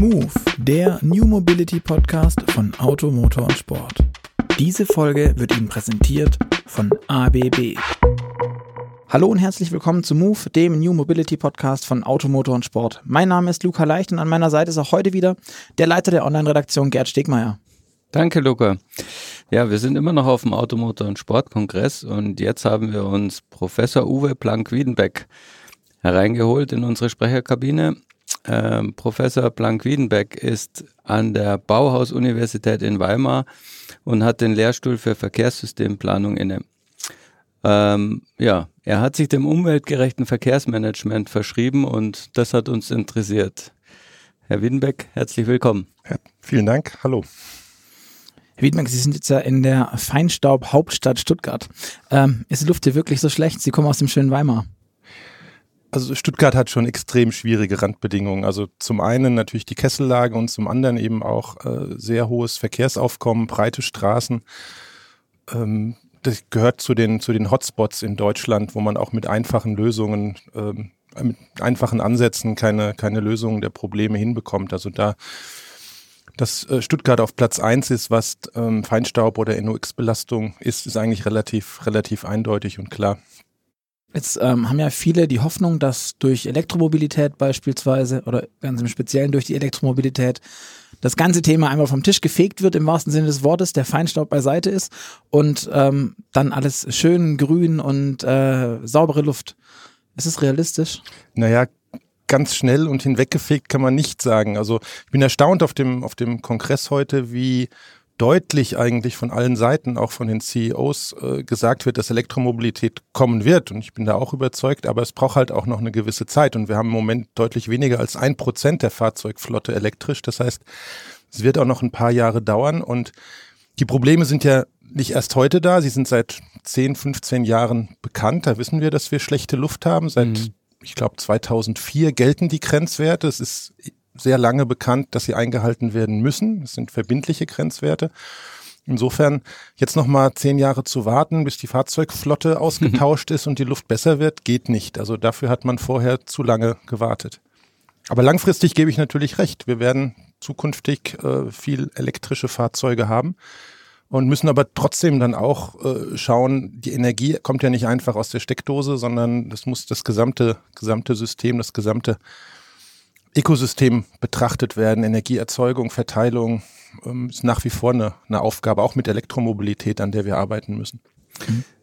Move, der New Mobility Podcast von Auto, Motor und Sport. Diese Folge wird Ihnen präsentiert von ABB. Hallo und herzlich willkommen zu Move, dem New Mobility Podcast von Auto, Motor und Sport. Mein Name ist Luca Leicht und an meiner Seite ist auch heute wieder der Leiter der Online-Redaktion Gerd Stegmeier. Danke, Luca. Ja, wir sind immer noch auf dem Automotor- und Sportkongress und jetzt haben wir uns Professor Uwe Planck-Wiedenbeck hereingeholt in unsere Sprecherkabine. Ähm, Professor Planck-Wiedenbeck ist an der Bauhaus-Universität in Weimar und hat den Lehrstuhl für Verkehrssystemplanung inne. Ähm, ja, er hat sich dem umweltgerechten Verkehrsmanagement verschrieben und das hat uns interessiert. Herr Wiedenbeck, herzlich willkommen. Ja, vielen Dank. Hallo. Herr Wiedenbeck, Sie sind jetzt ja in der Feinstaub-Hauptstadt Stuttgart. Ähm, ist die Luft hier wirklich so schlecht? Sie kommen aus dem schönen Weimar. Also Stuttgart hat schon extrem schwierige Randbedingungen. Also zum einen natürlich die Kessellage und zum anderen eben auch äh, sehr hohes Verkehrsaufkommen, breite Straßen. Ähm, das gehört zu den, zu den Hotspots in Deutschland, wo man auch mit einfachen Lösungen, ähm, mit einfachen Ansätzen keine, keine Lösungen der Probleme hinbekommt. Also da, dass äh, Stuttgart auf Platz eins ist, was ähm, Feinstaub oder NOx-Belastung ist, ist eigentlich relativ, relativ eindeutig und klar. Jetzt ähm, haben ja viele die Hoffnung, dass durch Elektromobilität beispielsweise oder ganz im Speziellen durch die Elektromobilität das ganze Thema einmal vom Tisch gefegt wird im wahrsten Sinne des Wortes, der Feinstaub beiseite ist und ähm, dann alles schön grün und äh, saubere Luft. Ist es realistisch? Naja, ganz schnell und hinweggefegt kann man nicht sagen. Also ich bin erstaunt auf dem, auf dem Kongress heute, wie deutlich eigentlich von allen Seiten, auch von den CEOs, äh, gesagt wird, dass Elektromobilität kommen wird. Und ich bin da auch überzeugt, aber es braucht halt auch noch eine gewisse Zeit. Und wir haben im Moment deutlich weniger als ein Prozent der Fahrzeugflotte elektrisch. Das heißt, es wird auch noch ein paar Jahre dauern. Und die Probleme sind ja nicht erst heute da. Sie sind seit 10, 15 Jahren bekannt. Da wissen wir, dass wir schlechte Luft haben. Seit, mhm. ich glaube, 2004 gelten die Grenzwerte. Es ist sehr lange bekannt, dass sie eingehalten werden müssen. Das sind verbindliche Grenzwerte. Insofern jetzt noch mal zehn Jahre zu warten, bis die Fahrzeugflotte ausgetauscht ist und die Luft besser wird, geht nicht. Also dafür hat man vorher zu lange gewartet. Aber langfristig gebe ich natürlich recht. Wir werden zukünftig äh, viel elektrische Fahrzeuge haben und müssen aber trotzdem dann auch äh, schauen, die Energie kommt ja nicht einfach aus der Steckdose, sondern das muss das gesamte, gesamte System, das gesamte Ökosystem betrachtet werden. Energieerzeugung, Verteilung ähm, ist nach wie vor eine, eine Aufgabe, auch mit Elektromobilität, an der wir arbeiten müssen.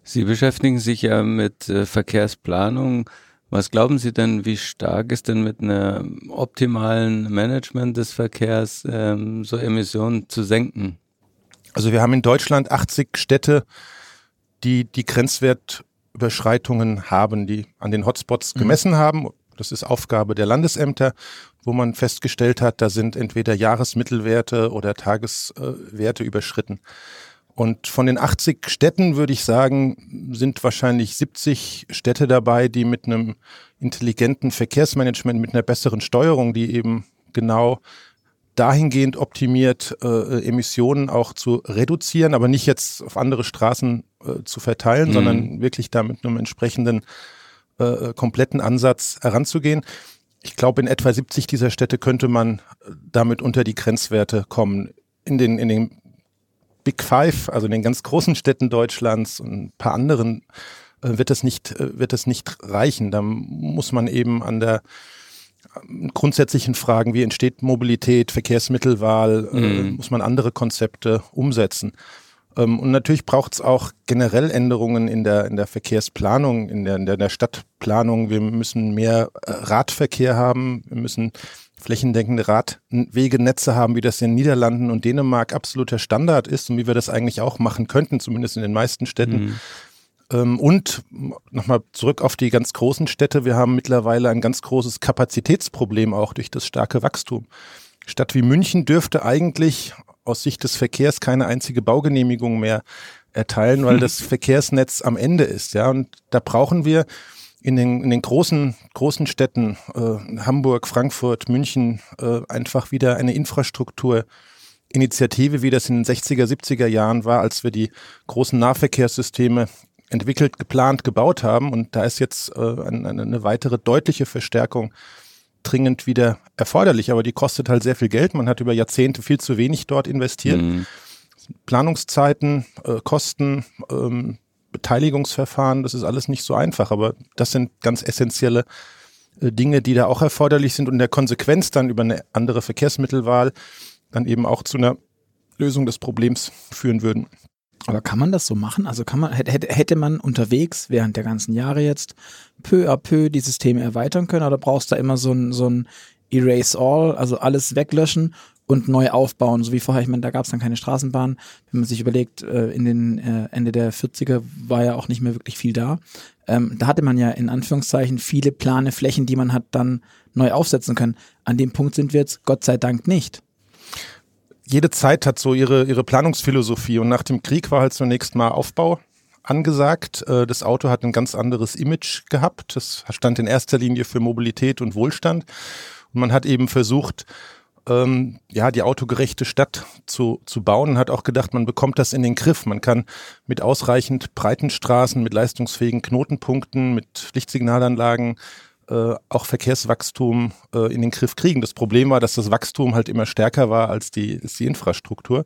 Sie beschäftigen sich ja mit äh, Verkehrsplanung. Was glauben Sie denn, wie stark ist denn mit einem optimalen Management des Verkehrs ähm, so Emissionen zu senken? Also wir haben in Deutschland 80 Städte, die die Grenzwertüberschreitungen haben, die an den Hotspots mhm. gemessen mhm. haben das ist Aufgabe der Landesämter, wo man festgestellt hat, da sind entweder Jahresmittelwerte oder Tageswerte überschritten. Und von den 80 Städten würde ich sagen, sind wahrscheinlich 70 Städte dabei, die mit einem intelligenten Verkehrsmanagement, mit einer besseren Steuerung, die eben genau dahingehend optimiert, äh, Emissionen auch zu reduzieren, aber nicht jetzt auf andere Straßen äh, zu verteilen, mhm. sondern wirklich da mit einem entsprechenden äh, kompletten Ansatz heranzugehen. Ich glaube, in etwa 70 dieser Städte könnte man damit unter die Grenzwerte kommen. In den, in den Big Five, also in den ganz großen Städten Deutschlands und ein paar anderen, äh, wird das nicht, äh, wird das nicht reichen. Da muss man eben an der äh, grundsätzlichen Fragen, wie entsteht Mobilität, Verkehrsmittelwahl, mhm. muss man andere Konzepte umsetzen. Ähm, und natürlich braucht es auch generell Änderungen in der, in der Verkehrsplanung, in der, in der, Stadtplanung. Wir müssen mehr äh, Radverkehr haben. Wir müssen flächendeckende Radwegenetze haben, wie das in Niederlanden und Dänemark absoluter Standard ist und wie wir das eigentlich auch machen könnten, zumindest in den meisten Städten. Mhm. Ähm, und nochmal zurück auf die ganz großen Städte. Wir haben mittlerweile ein ganz großes Kapazitätsproblem auch durch das starke Wachstum. Stadt wie München dürfte eigentlich aus Sicht des Verkehrs keine einzige Baugenehmigung mehr erteilen, weil das Verkehrsnetz am Ende ist. Ja, und da brauchen wir in den, in den großen, großen Städten, äh, Hamburg, Frankfurt, München, äh, einfach wieder eine Infrastrukturinitiative, wie das in den 60er, 70er Jahren war, als wir die großen Nahverkehrssysteme entwickelt, geplant, gebaut haben. Und da ist jetzt äh, eine, eine weitere deutliche Verstärkung dringend wieder erforderlich, aber die kostet halt sehr viel Geld. Man hat über Jahrzehnte viel zu wenig dort investiert. Mhm. Planungszeiten, äh, Kosten, ähm, Beteiligungsverfahren, das ist alles nicht so einfach, aber das sind ganz essentielle äh, Dinge, die da auch erforderlich sind und in der Konsequenz dann über eine andere Verkehrsmittelwahl dann eben auch zu einer Lösung des Problems führen würden. Aber kann man das so machen? Also kann man, hätte, hätte man unterwegs während der ganzen Jahre jetzt peu à peu die Systeme erweitern können oder brauchst du da immer so ein, so ein Erase All, also alles weglöschen und neu aufbauen, so wie vorher. Ich meine, da gab es dann keine Straßenbahn. Wenn man sich überlegt, äh, in den äh, Ende der 40er war ja auch nicht mehr wirklich viel da. Ähm, da hatte man ja in Anführungszeichen viele plane Flächen, die man hat dann neu aufsetzen können. An dem Punkt sind wir jetzt Gott sei Dank nicht jede Zeit hat so ihre, ihre Planungsphilosophie und nach dem Krieg war halt zunächst mal Aufbau angesagt. Äh, das Auto hat ein ganz anderes Image gehabt. Das stand in erster Linie für Mobilität und Wohlstand. Und man hat eben versucht, ähm, ja, die autogerechte Stadt zu, zu bauen und hat auch gedacht, man bekommt das in den Griff. Man kann mit ausreichend breiten Straßen, mit leistungsfähigen Knotenpunkten, mit Lichtsignalanlagen äh, auch Verkehrswachstum äh, in den Griff kriegen. Das Problem war, dass das Wachstum halt immer stärker war als die, als die Infrastruktur.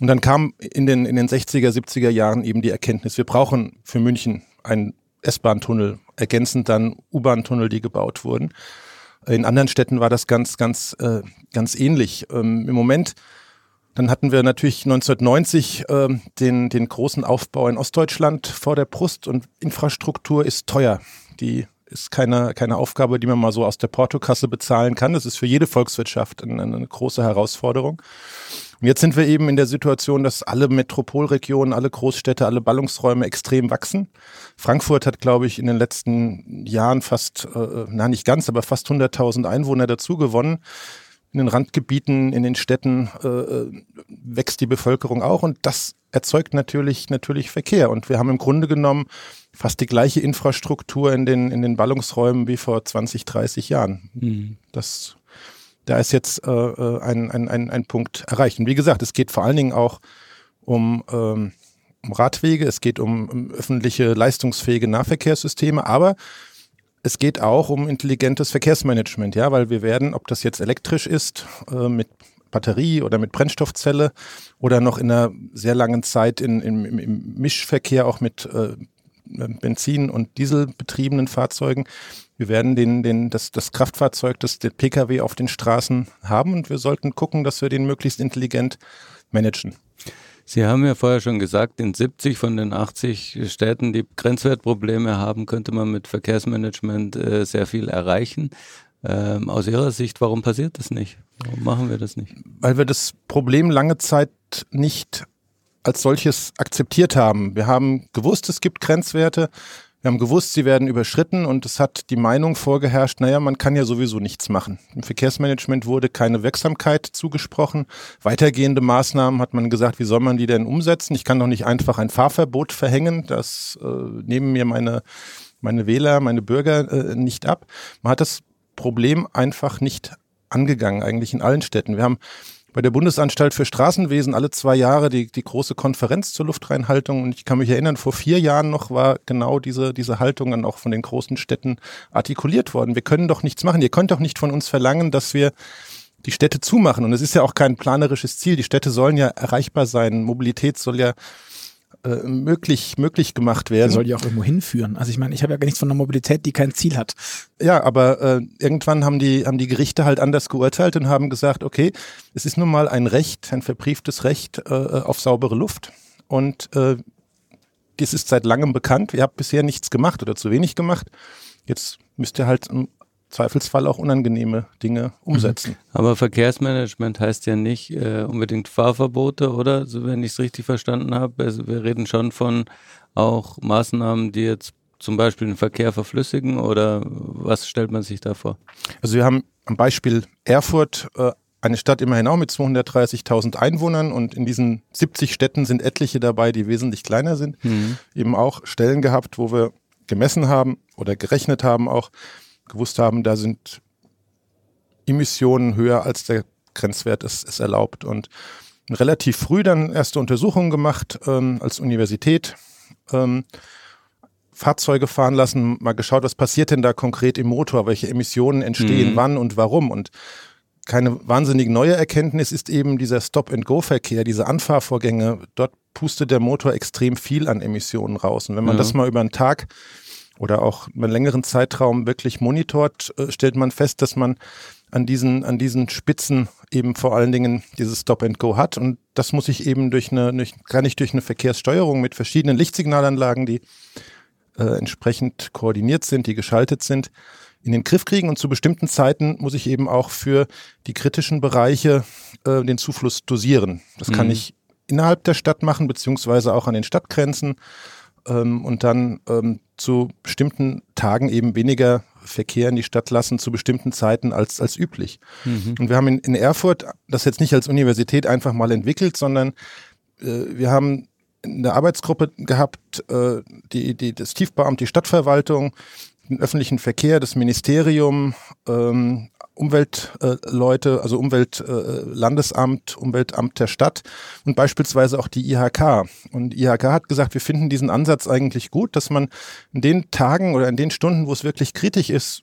Und dann kam in den, in den 60er, 70er Jahren eben die Erkenntnis, wir brauchen für München einen S-Bahn-Tunnel, ergänzend dann U-Bahn-Tunnel, die gebaut wurden. In anderen Städten war das ganz, ganz, äh, ganz ähnlich. Ähm, Im Moment dann hatten wir natürlich 1990 äh, den, den großen Aufbau in Ostdeutschland vor der Brust und Infrastruktur ist teuer. Die ist keine, keine Aufgabe, die man mal so aus der Portokasse bezahlen kann. Das ist für jede Volkswirtschaft eine, eine große Herausforderung. Und jetzt sind wir eben in der Situation, dass alle Metropolregionen, alle Großstädte, alle Ballungsräume extrem wachsen. Frankfurt hat, glaube ich, in den letzten Jahren fast, äh, na nicht ganz, aber fast 100.000 Einwohner dazu gewonnen. In den Randgebieten, in den Städten äh, äh, wächst die Bevölkerung auch und das erzeugt natürlich, natürlich Verkehr. Und wir haben im Grunde genommen fast die gleiche Infrastruktur in den, in den Ballungsräumen wie vor 20, 30 Jahren. Mhm. Das, da ist jetzt äh, äh, ein, ein, ein, ein Punkt erreicht. Und wie gesagt, es geht vor allen Dingen auch um, ähm, um Radwege, es geht um, um öffentliche leistungsfähige Nahverkehrssysteme, aber es geht auch um intelligentes Verkehrsmanagement, ja, weil wir werden, ob das jetzt elektrisch ist, äh, mit Batterie oder mit Brennstoffzelle oder noch in einer sehr langen Zeit in, in, im Mischverkehr auch mit äh, Benzin- und Dieselbetriebenen Fahrzeugen. Wir werden den, den, das, das Kraftfahrzeug, das der Pkw auf den Straßen haben und wir sollten gucken, dass wir den möglichst intelligent managen. Sie haben ja vorher schon gesagt, in 70 von den 80 Städten, die Grenzwertprobleme haben, könnte man mit Verkehrsmanagement äh, sehr viel erreichen. Ähm, aus Ihrer Sicht, warum passiert das nicht? Warum machen wir das nicht? Weil wir das Problem lange Zeit nicht als solches akzeptiert haben. Wir haben gewusst, es gibt Grenzwerte. Wir haben gewusst, sie werden überschritten und es hat die Meinung vorgeherrscht, naja, man kann ja sowieso nichts machen. Im Verkehrsmanagement wurde keine Wirksamkeit zugesprochen. Weitergehende Maßnahmen hat man gesagt, wie soll man die denn umsetzen? Ich kann doch nicht einfach ein Fahrverbot verhängen. Das äh, nehmen mir meine, meine Wähler, meine Bürger äh, nicht ab. Man hat das Problem einfach nicht angegangen, eigentlich in allen Städten. Wir haben bei der Bundesanstalt für Straßenwesen alle zwei Jahre die, die große Konferenz zur Luftreinhaltung. Und ich kann mich erinnern, vor vier Jahren noch war genau diese, diese Haltung dann auch von den großen Städten artikuliert worden. Wir können doch nichts machen. Ihr könnt doch nicht von uns verlangen, dass wir die Städte zumachen. Und es ist ja auch kein planerisches Ziel. Die Städte sollen ja erreichbar sein. Mobilität soll ja äh, möglich, möglich gemacht werden. soll die auch irgendwo hinführen. Also ich meine, ich habe ja gar nichts von einer Mobilität, die kein Ziel hat. Ja, aber äh, irgendwann haben die, haben die Gerichte halt anders geurteilt und haben gesagt, okay, es ist nun mal ein Recht, ein verbrieftes Recht äh, auf saubere Luft. Und äh, das ist seit langem bekannt. Ihr habt bisher nichts gemacht oder zu wenig gemacht. Jetzt müsst ihr halt Zweifelsfall auch unangenehme Dinge umsetzen. Mhm. Aber Verkehrsmanagement heißt ja nicht äh, unbedingt Fahrverbote, oder? So, wenn ich es richtig verstanden habe. Also wir reden schon von auch Maßnahmen, die jetzt zum Beispiel den Verkehr verflüssigen oder was stellt man sich da vor? Also wir haben am Beispiel Erfurt äh, eine Stadt immerhin auch mit 230.000 Einwohnern und in diesen 70 Städten sind etliche dabei, die wesentlich kleiner sind. Mhm. Eben auch Stellen gehabt, wo wir gemessen haben oder gerechnet haben auch, gewusst haben, da sind Emissionen höher als der Grenzwert ist, ist erlaubt. Und relativ früh dann erste Untersuchungen gemacht ähm, als Universität. Ähm, Fahrzeuge fahren lassen, mal geschaut, was passiert denn da konkret im Motor, welche Emissionen entstehen, mhm. wann und warum. Und keine wahnsinnig neue Erkenntnis ist eben dieser Stop-and-Go-Verkehr, diese Anfahrvorgänge. Dort pustet der Motor extrem viel an Emissionen raus. Und wenn man ja. das mal über einen Tag oder auch einen längeren Zeitraum wirklich monitort, äh, stellt man fest, dass man an diesen, an diesen Spitzen eben vor allen Dingen dieses Stop and Go hat. Und das muss ich eben durch eine, durch, gar nicht durch eine Verkehrssteuerung mit verschiedenen Lichtsignalanlagen, die äh, entsprechend koordiniert sind, die geschaltet sind, in den Griff kriegen. Und zu bestimmten Zeiten muss ich eben auch für die kritischen Bereiche äh, den Zufluss dosieren. Das mhm. kann ich innerhalb der Stadt machen, beziehungsweise auch an den Stadtgrenzen ähm, und dann ähm, zu bestimmten Tagen eben weniger Verkehr in die Stadt lassen zu bestimmten Zeiten als, als üblich. Mhm. Und wir haben in, in Erfurt das jetzt nicht als Universität einfach mal entwickelt, sondern äh, wir haben eine Arbeitsgruppe gehabt, äh, die, die, das Tiefbauamt, die Stadtverwaltung, den öffentlichen Verkehr, das Ministerium, ähm, Umweltleute, äh, also Umweltlandesamt, äh, Umweltamt der Stadt und beispielsweise auch die IHK. Und die IHK hat gesagt, wir finden diesen Ansatz eigentlich gut, dass man in den Tagen oder in den Stunden, wo es wirklich kritisch ist,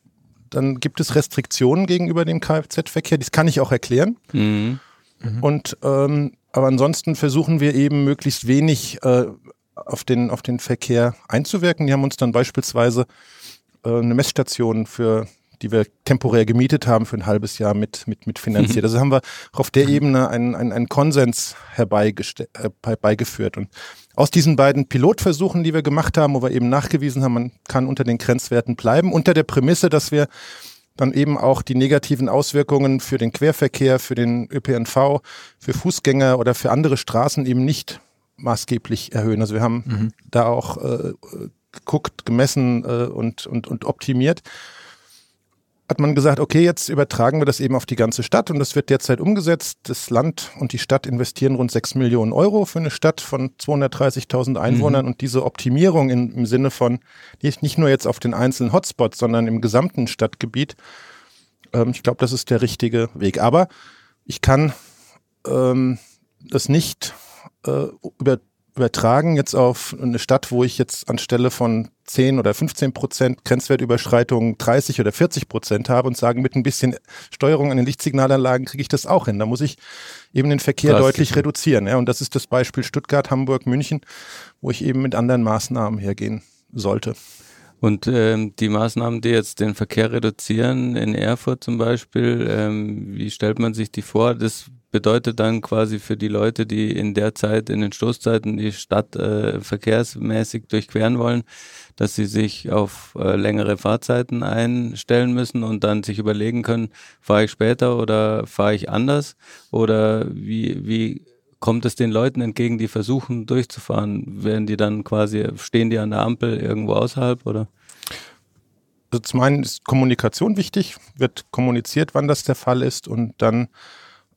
dann gibt es Restriktionen gegenüber dem Kfz-Verkehr. Das kann ich auch erklären. Mhm. Mhm. Und ähm, aber ansonsten versuchen wir eben möglichst wenig äh, auf den auf den Verkehr einzuwirken. Die haben uns dann beispielsweise äh, eine Messstation für die wir temporär gemietet haben für ein halbes Jahr mit, mit, mit finanziert. Also haben wir auf der Ebene einen, einen, einen Konsens herbeigeführt. Und aus diesen beiden Pilotversuchen, die wir gemacht haben, wo wir eben nachgewiesen haben, man kann unter den Grenzwerten bleiben, unter der Prämisse, dass wir dann eben auch die negativen Auswirkungen für den Querverkehr, für den ÖPNV, für Fußgänger oder für andere Straßen eben nicht maßgeblich erhöhen. Also wir haben mhm. da auch äh, geguckt, gemessen äh, und, und, und optimiert hat man gesagt, okay, jetzt übertragen wir das eben auf die ganze Stadt und das wird derzeit umgesetzt. Das Land und die Stadt investieren rund 6 Millionen Euro für eine Stadt von 230.000 Einwohnern mhm. und diese Optimierung in, im Sinne von nicht nur jetzt auf den einzelnen Hotspots, sondern im gesamten Stadtgebiet, ähm, ich glaube, das ist der richtige Weg. Aber ich kann ähm, das nicht äh, über übertragen jetzt auf eine Stadt, wo ich jetzt anstelle von 10 oder 15 Prozent Grenzwertüberschreitung 30 oder 40 Prozent habe und sagen, mit ein bisschen Steuerung an den Lichtsignalanlagen kriege ich das auch hin. Da muss ich eben den Verkehr deutlich reduzieren. Ja, und das ist das Beispiel Stuttgart, Hamburg, München, wo ich eben mit anderen Maßnahmen hergehen sollte. Und ähm, die Maßnahmen, die jetzt den Verkehr reduzieren, in Erfurt zum Beispiel, ähm, wie stellt man sich die vor? Das bedeutet dann quasi für die Leute, die in der Zeit, in den Stoßzeiten die Stadt äh, verkehrsmäßig durchqueren wollen, dass sie sich auf äh, längere Fahrzeiten einstellen müssen und dann sich überlegen können, fahre ich später oder fahre ich anders? Oder wie, wie kommt es den Leuten entgegen, die versuchen durchzufahren? Werden die dann quasi, stehen die an der Ampel irgendwo außerhalb oder? Also zum einen ist Kommunikation wichtig, wird kommuniziert, wann das der Fall ist und dann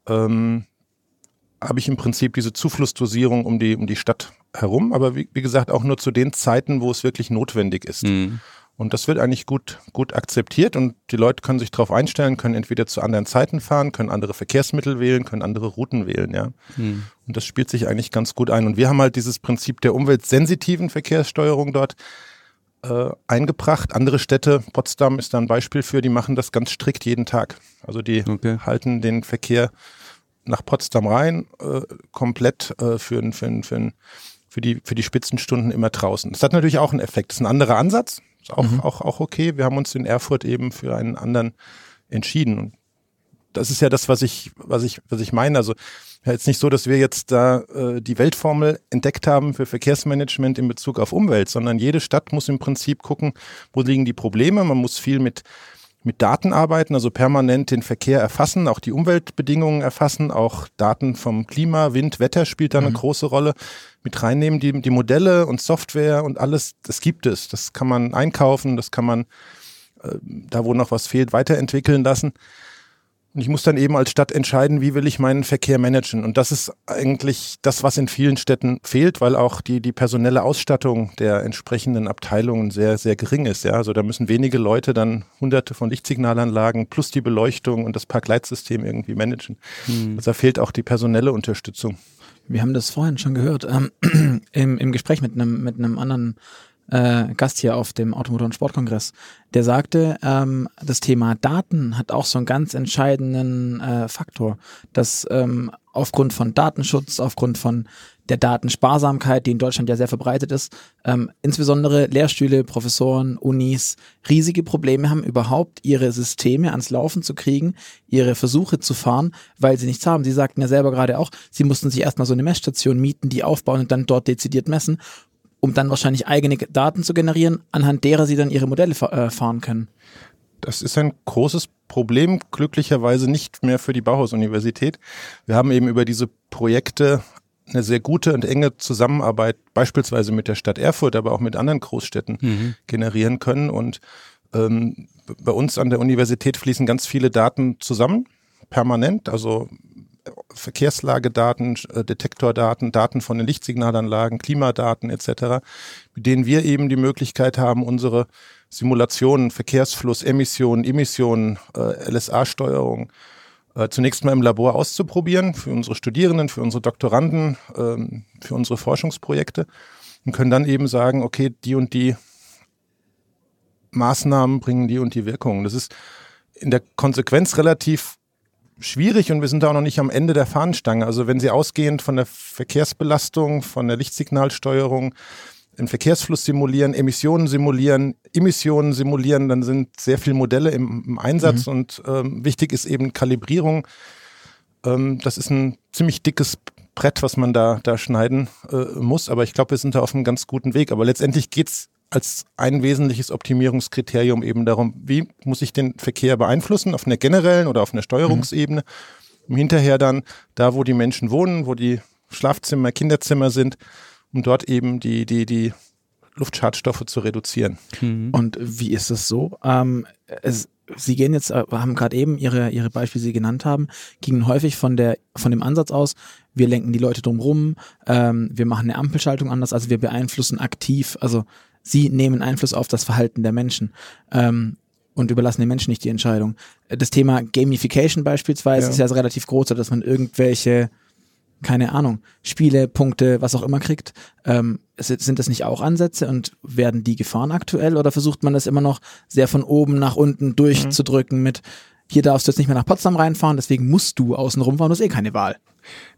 ähm, habe ich im Prinzip diese Zuflussdosierung um die, um die Stadt herum, aber wie, wie gesagt auch nur zu den Zeiten, wo es wirklich notwendig ist. Mhm. Und das wird eigentlich gut, gut akzeptiert und die Leute können sich darauf einstellen, können entweder zu anderen Zeiten fahren, können andere Verkehrsmittel wählen, können andere Routen wählen, ja. Mhm. Und das spielt sich eigentlich ganz gut ein. Und wir haben halt dieses Prinzip der umweltsensitiven Verkehrssteuerung dort äh, eingebracht. Andere Städte, Potsdam ist da ein Beispiel für, die machen das ganz strikt jeden Tag. Also die okay. halten den Verkehr nach Potsdam rein, äh, komplett äh, für, für, für, für, die, für die Spitzenstunden immer draußen. Das hat natürlich auch einen Effekt. Das ist ein anderer Ansatz, ist auch, mhm. auch, auch okay. Wir haben uns in Erfurt eben für einen anderen entschieden. Und das ist ja das, was ich, was ich, was ich meine. Also ja, jetzt nicht so, dass wir jetzt da äh, die Weltformel entdeckt haben für Verkehrsmanagement in Bezug auf Umwelt, sondern jede Stadt muss im Prinzip gucken, wo liegen die Probleme. Man muss viel mit mit Daten arbeiten, also permanent den Verkehr erfassen, auch die Umweltbedingungen erfassen, auch Daten vom Klima, Wind, Wetter spielt da eine mhm. große Rolle mit reinnehmen. Die, die Modelle und Software und alles, das gibt es. Das kann man einkaufen, das kann man äh, da, wo noch was fehlt, weiterentwickeln lassen. Und ich muss dann eben als Stadt entscheiden, wie will ich meinen Verkehr managen. Und das ist eigentlich das, was in vielen Städten fehlt, weil auch die, die personelle Ausstattung der entsprechenden Abteilungen sehr, sehr gering ist. Ja, also da müssen wenige Leute dann hunderte von Lichtsignalanlagen plus die Beleuchtung und das Parkleitsystem irgendwie managen. Hm. Also da fehlt auch die personelle Unterstützung. Wir haben das vorhin schon gehört, ähm, im, im Gespräch mit einem, mit einem anderen äh, Gast hier auf dem Automotor- und Sportkongress, der sagte, ähm, das Thema Daten hat auch so einen ganz entscheidenden äh, Faktor, dass ähm, aufgrund von Datenschutz, aufgrund von der Datensparsamkeit, die in Deutschland ja sehr verbreitet ist, ähm, insbesondere Lehrstühle, Professoren, Unis riesige Probleme haben, überhaupt ihre Systeme ans Laufen zu kriegen, ihre Versuche zu fahren, weil sie nichts haben. Sie sagten ja selber gerade auch, sie mussten sich erstmal so eine Messstation mieten, die aufbauen und dann dort dezidiert messen, um dann wahrscheinlich eigene Daten zu generieren, anhand derer sie dann ihre Modelle äh, fahren können. Das ist ein großes Problem, glücklicherweise nicht mehr für die Bauhaus-Universität. Wir haben eben über diese Projekte eine sehr gute und enge Zusammenarbeit beispielsweise mit der Stadt Erfurt, aber auch mit anderen Großstädten mhm. generieren können. Und ähm, bei uns an der Universität fließen ganz viele Daten zusammen, permanent, also Verkehrslagedaten, äh, Detektordaten, Daten von den Lichtsignalanlagen, Klimadaten etc., mit denen wir eben die Möglichkeit haben, unsere Simulationen, Verkehrsfluss, Emissionen, Emissionen, äh, LSA-Steuerung äh, zunächst mal im Labor auszuprobieren für unsere Studierenden, für unsere Doktoranden, ähm, für unsere Forschungsprojekte und können dann eben sagen, okay, die und die Maßnahmen bringen die und die Wirkungen. Das ist in der Konsequenz relativ schwierig und wir sind da auch noch nicht am Ende der Fahnenstange. Also wenn Sie ausgehend von der Verkehrsbelastung, von der Lichtsignalsteuerung, den Verkehrsfluss simulieren, Emissionen simulieren, Emissionen simulieren, dann sind sehr viele Modelle im, im Einsatz mhm. und ähm, wichtig ist eben Kalibrierung. Ähm, das ist ein ziemlich dickes Brett, was man da, da schneiden äh, muss, aber ich glaube, wir sind da auf einem ganz guten Weg. Aber letztendlich geht's als ein wesentliches Optimierungskriterium eben darum, wie muss ich den Verkehr beeinflussen, auf einer generellen oder auf einer Steuerungsebene, mhm. um hinterher dann da, wo die Menschen wohnen, wo die Schlafzimmer, Kinderzimmer sind, um dort eben die, die, die Luftschadstoffe zu reduzieren. Mhm. Und wie ist es so? Ähm, es, Sie gehen jetzt, äh, haben gerade eben Ihre, Ihre Beispiele, die Sie genannt haben, gingen häufig von der, von dem Ansatz aus, wir lenken die Leute drumrum, ähm, wir machen eine Ampelschaltung anders, also wir beeinflussen aktiv, also Sie nehmen Einfluss auf das Verhalten der Menschen. Ähm, und überlassen den Menschen nicht die Entscheidung. Das Thema Gamification beispielsweise ja. ist ja relativ groß, dass man irgendwelche keine Ahnung, Spiele, Punkte, was auch immer kriegt. Ähm, sind das nicht auch Ansätze und werden die gefahren aktuell oder versucht man das immer noch sehr von oben nach unten durchzudrücken mhm. mit hier darfst du jetzt nicht mehr nach Potsdam reinfahren, deswegen musst du außen rumfahren, du hast eh keine Wahl.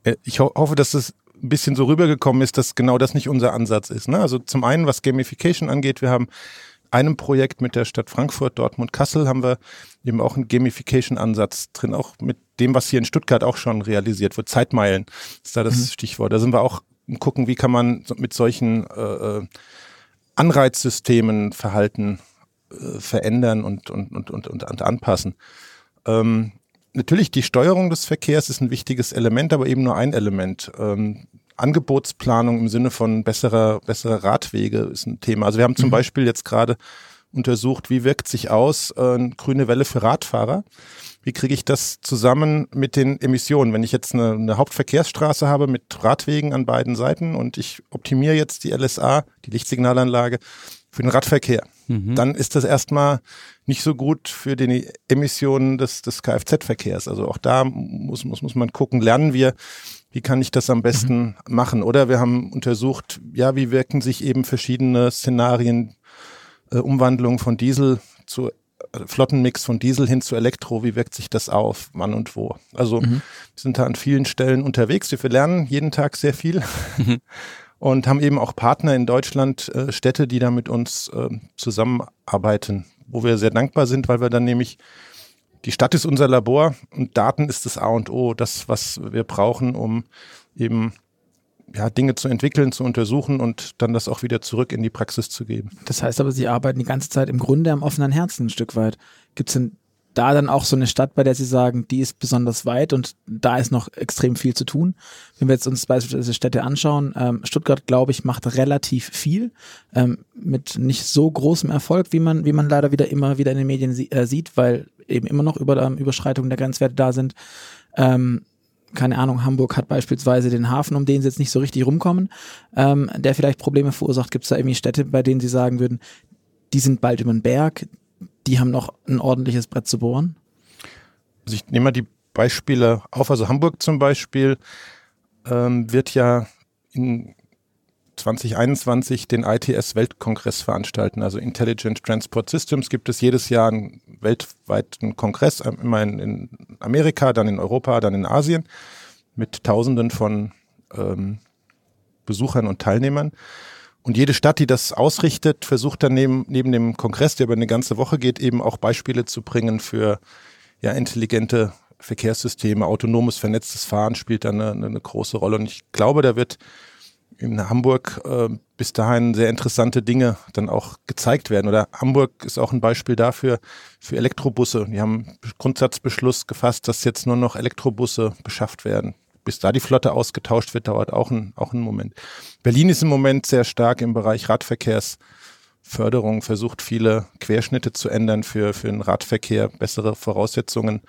Äh, ich ho hoffe, dass es ein bisschen so rübergekommen ist, dass genau das nicht unser Ansatz ist. Ne? Also zum einen, was Gamification angeht, wir haben einem Projekt mit der Stadt Frankfurt, Dortmund, Kassel haben wir eben auch einen Gamification-Ansatz drin, auch mit dem, was hier in Stuttgart auch schon realisiert wird. Zeitmeilen ist da das mhm. Stichwort. Da sind wir auch gucken, wie kann man mit solchen äh, äh, Anreizsystemen Verhalten äh, verändern und, und, und, und, und anpassen. Ähm, natürlich, die Steuerung des Verkehrs ist ein wichtiges Element, aber eben nur ein Element. Ähm, Angebotsplanung im Sinne von besserer, besserer Radwege ist ein Thema. Also wir haben zum mhm. Beispiel jetzt gerade untersucht, wie wirkt sich aus äh, eine grüne Welle für Radfahrer. Wie kriege ich das zusammen mit den Emissionen? Wenn ich jetzt eine, eine, Hauptverkehrsstraße habe mit Radwegen an beiden Seiten und ich optimiere jetzt die LSA, die Lichtsignalanlage, für den Radverkehr, mhm. dann ist das erstmal nicht so gut für die Emissionen des, des Kfz-Verkehrs. Also auch da muss, muss, muss man gucken, lernen wir, wie kann ich das am besten mhm. machen? Oder wir haben untersucht, ja, wie wirken sich eben verschiedene Szenarien, äh, Umwandlung von Diesel zu äh, Flottenmix von Diesel hin zu Elektro, wie wirkt sich das auf, wann und wo? Also mhm. wir sind da an vielen Stellen unterwegs. Wir lernen jeden Tag sehr viel mhm. und haben eben auch Partner in Deutschland, äh, Städte, die da mit uns äh, zusammenarbeiten, wo wir sehr dankbar sind, weil wir dann nämlich die Stadt ist unser Labor und Daten ist das A und O, das, was wir brauchen, um eben ja, Dinge zu entwickeln, zu untersuchen und dann das auch wieder zurück in die Praxis zu geben. Das heißt aber, Sie arbeiten die ganze Zeit im Grunde am offenen Herzen ein Stück weit. Gibt es denn da dann auch so eine Stadt, bei der Sie sagen, die ist besonders weit und da ist noch extrem viel zu tun? Wenn wir jetzt uns beispielsweise Städte anschauen, ähm, Stuttgart, glaube ich, macht relativ viel ähm, mit nicht so großem Erfolg, wie man, wie man leider wieder immer wieder in den Medien sie äh, sieht, weil eben immer noch über ähm, Überschreitungen der Grenzwerte da sind. Ähm, keine Ahnung, Hamburg hat beispielsweise den Hafen, um den sie jetzt nicht so richtig rumkommen, ähm, der vielleicht Probleme verursacht. Gibt es da irgendwie Städte, bei denen sie sagen würden, die sind bald über den Berg, die haben noch ein ordentliches Brett zu bohren? Also ich nehme mal die Beispiele auf. Also Hamburg zum Beispiel ähm, wird ja in 2021 den ITS-Weltkongress veranstalten. Also Intelligent Transport Systems gibt es jedes Jahr einen weltweiten Kongress, immer in, in Amerika, dann in Europa, dann in Asien, mit Tausenden von ähm, Besuchern und Teilnehmern. Und jede Stadt, die das ausrichtet, versucht dann neben, neben dem Kongress, der über eine ganze Woche geht, eben auch Beispiele zu bringen für ja, intelligente Verkehrssysteme. Autonomes, vernetztes Fahren spielt da eine, eine große Rolle. Und ich glaube, da wird in Hamburg äh, bis dahin sehr interessante Dinge dann auch gezeigt werden. Oder Hamburg ist auch ein Beispiel dafür, für Elektrobusse. Die haben Grundsatzbeschluss gefasst, dass jetzt nur noch Elektrobusse beschafft werden bis da die Flotte ausgetauscht wird, dauert auch ein, auch ein Moment. Berlin ist im Moment sehr stark im Bereich Radverkehrsförderung, versucht viele Querschnitte zu ändern für, für den Radverkehr, bessere Voraussetzungen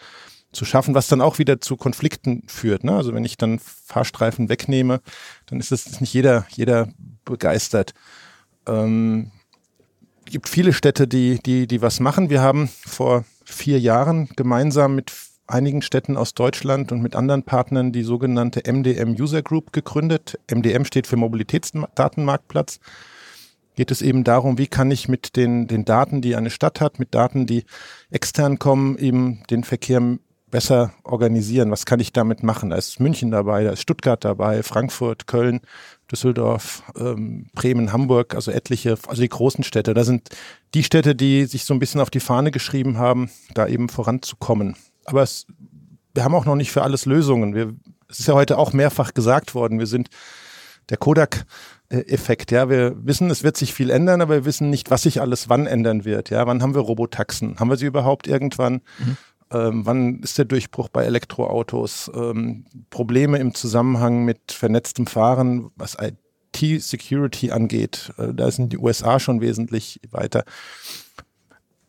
zu schaffen, was dann auch wieder zu Konflikten führt. Ne? Also wenn ich dann Fahrstreifen wegnehme, dann ist es nicht jeder, jeder begeistert. Ähm, gibt viele Städte, die, die, die was machen. Wir haben vor vier Jahren gemeinsam mit einigen Städten aus Deutschland und mit anderen Partnern die sogenannte MDM User Group gegründet. MDM steht für Mobilitätsdatenmarktplatz. Geht es eben darum, wie kann ich mit den, den Daten, die eine Stadt hat, mit Daten, die extern kommen, eben den Verkehr besser organisieren. Was kann ich damit machen? Da ist München dabei, da ist Stuttgart dabei, Frankfurt, Köln, Düsseldorf, ähm, Bremen, Hamburg, also etliche, also die großen Städte. Da sind die Städte, die sich so ein bisschen auf die Fahne geschrieben haben, da eben voranzukommen aber es, wir haben auch noch nicht für alles Lösungen. Wir, es ist ja heute auch mehrfach gesagt worden, wir sind der Kodak-Effekt. Ja, wir wissen, es wird sich viel ändern, aber wir wissen nicht, was sich alles wann ändern wird. Ja, wann haben wir Robotaxen? Haben wir sie überhaupt irgendwann? Mhm. Ähm, wann ist der Durchbruch bei Elektroautos? Ähm, Probleme im Zusammenhang mit vernetztem Fahren, was IT-Security angeht, äh, da sind die USA schon wesentlich weiter.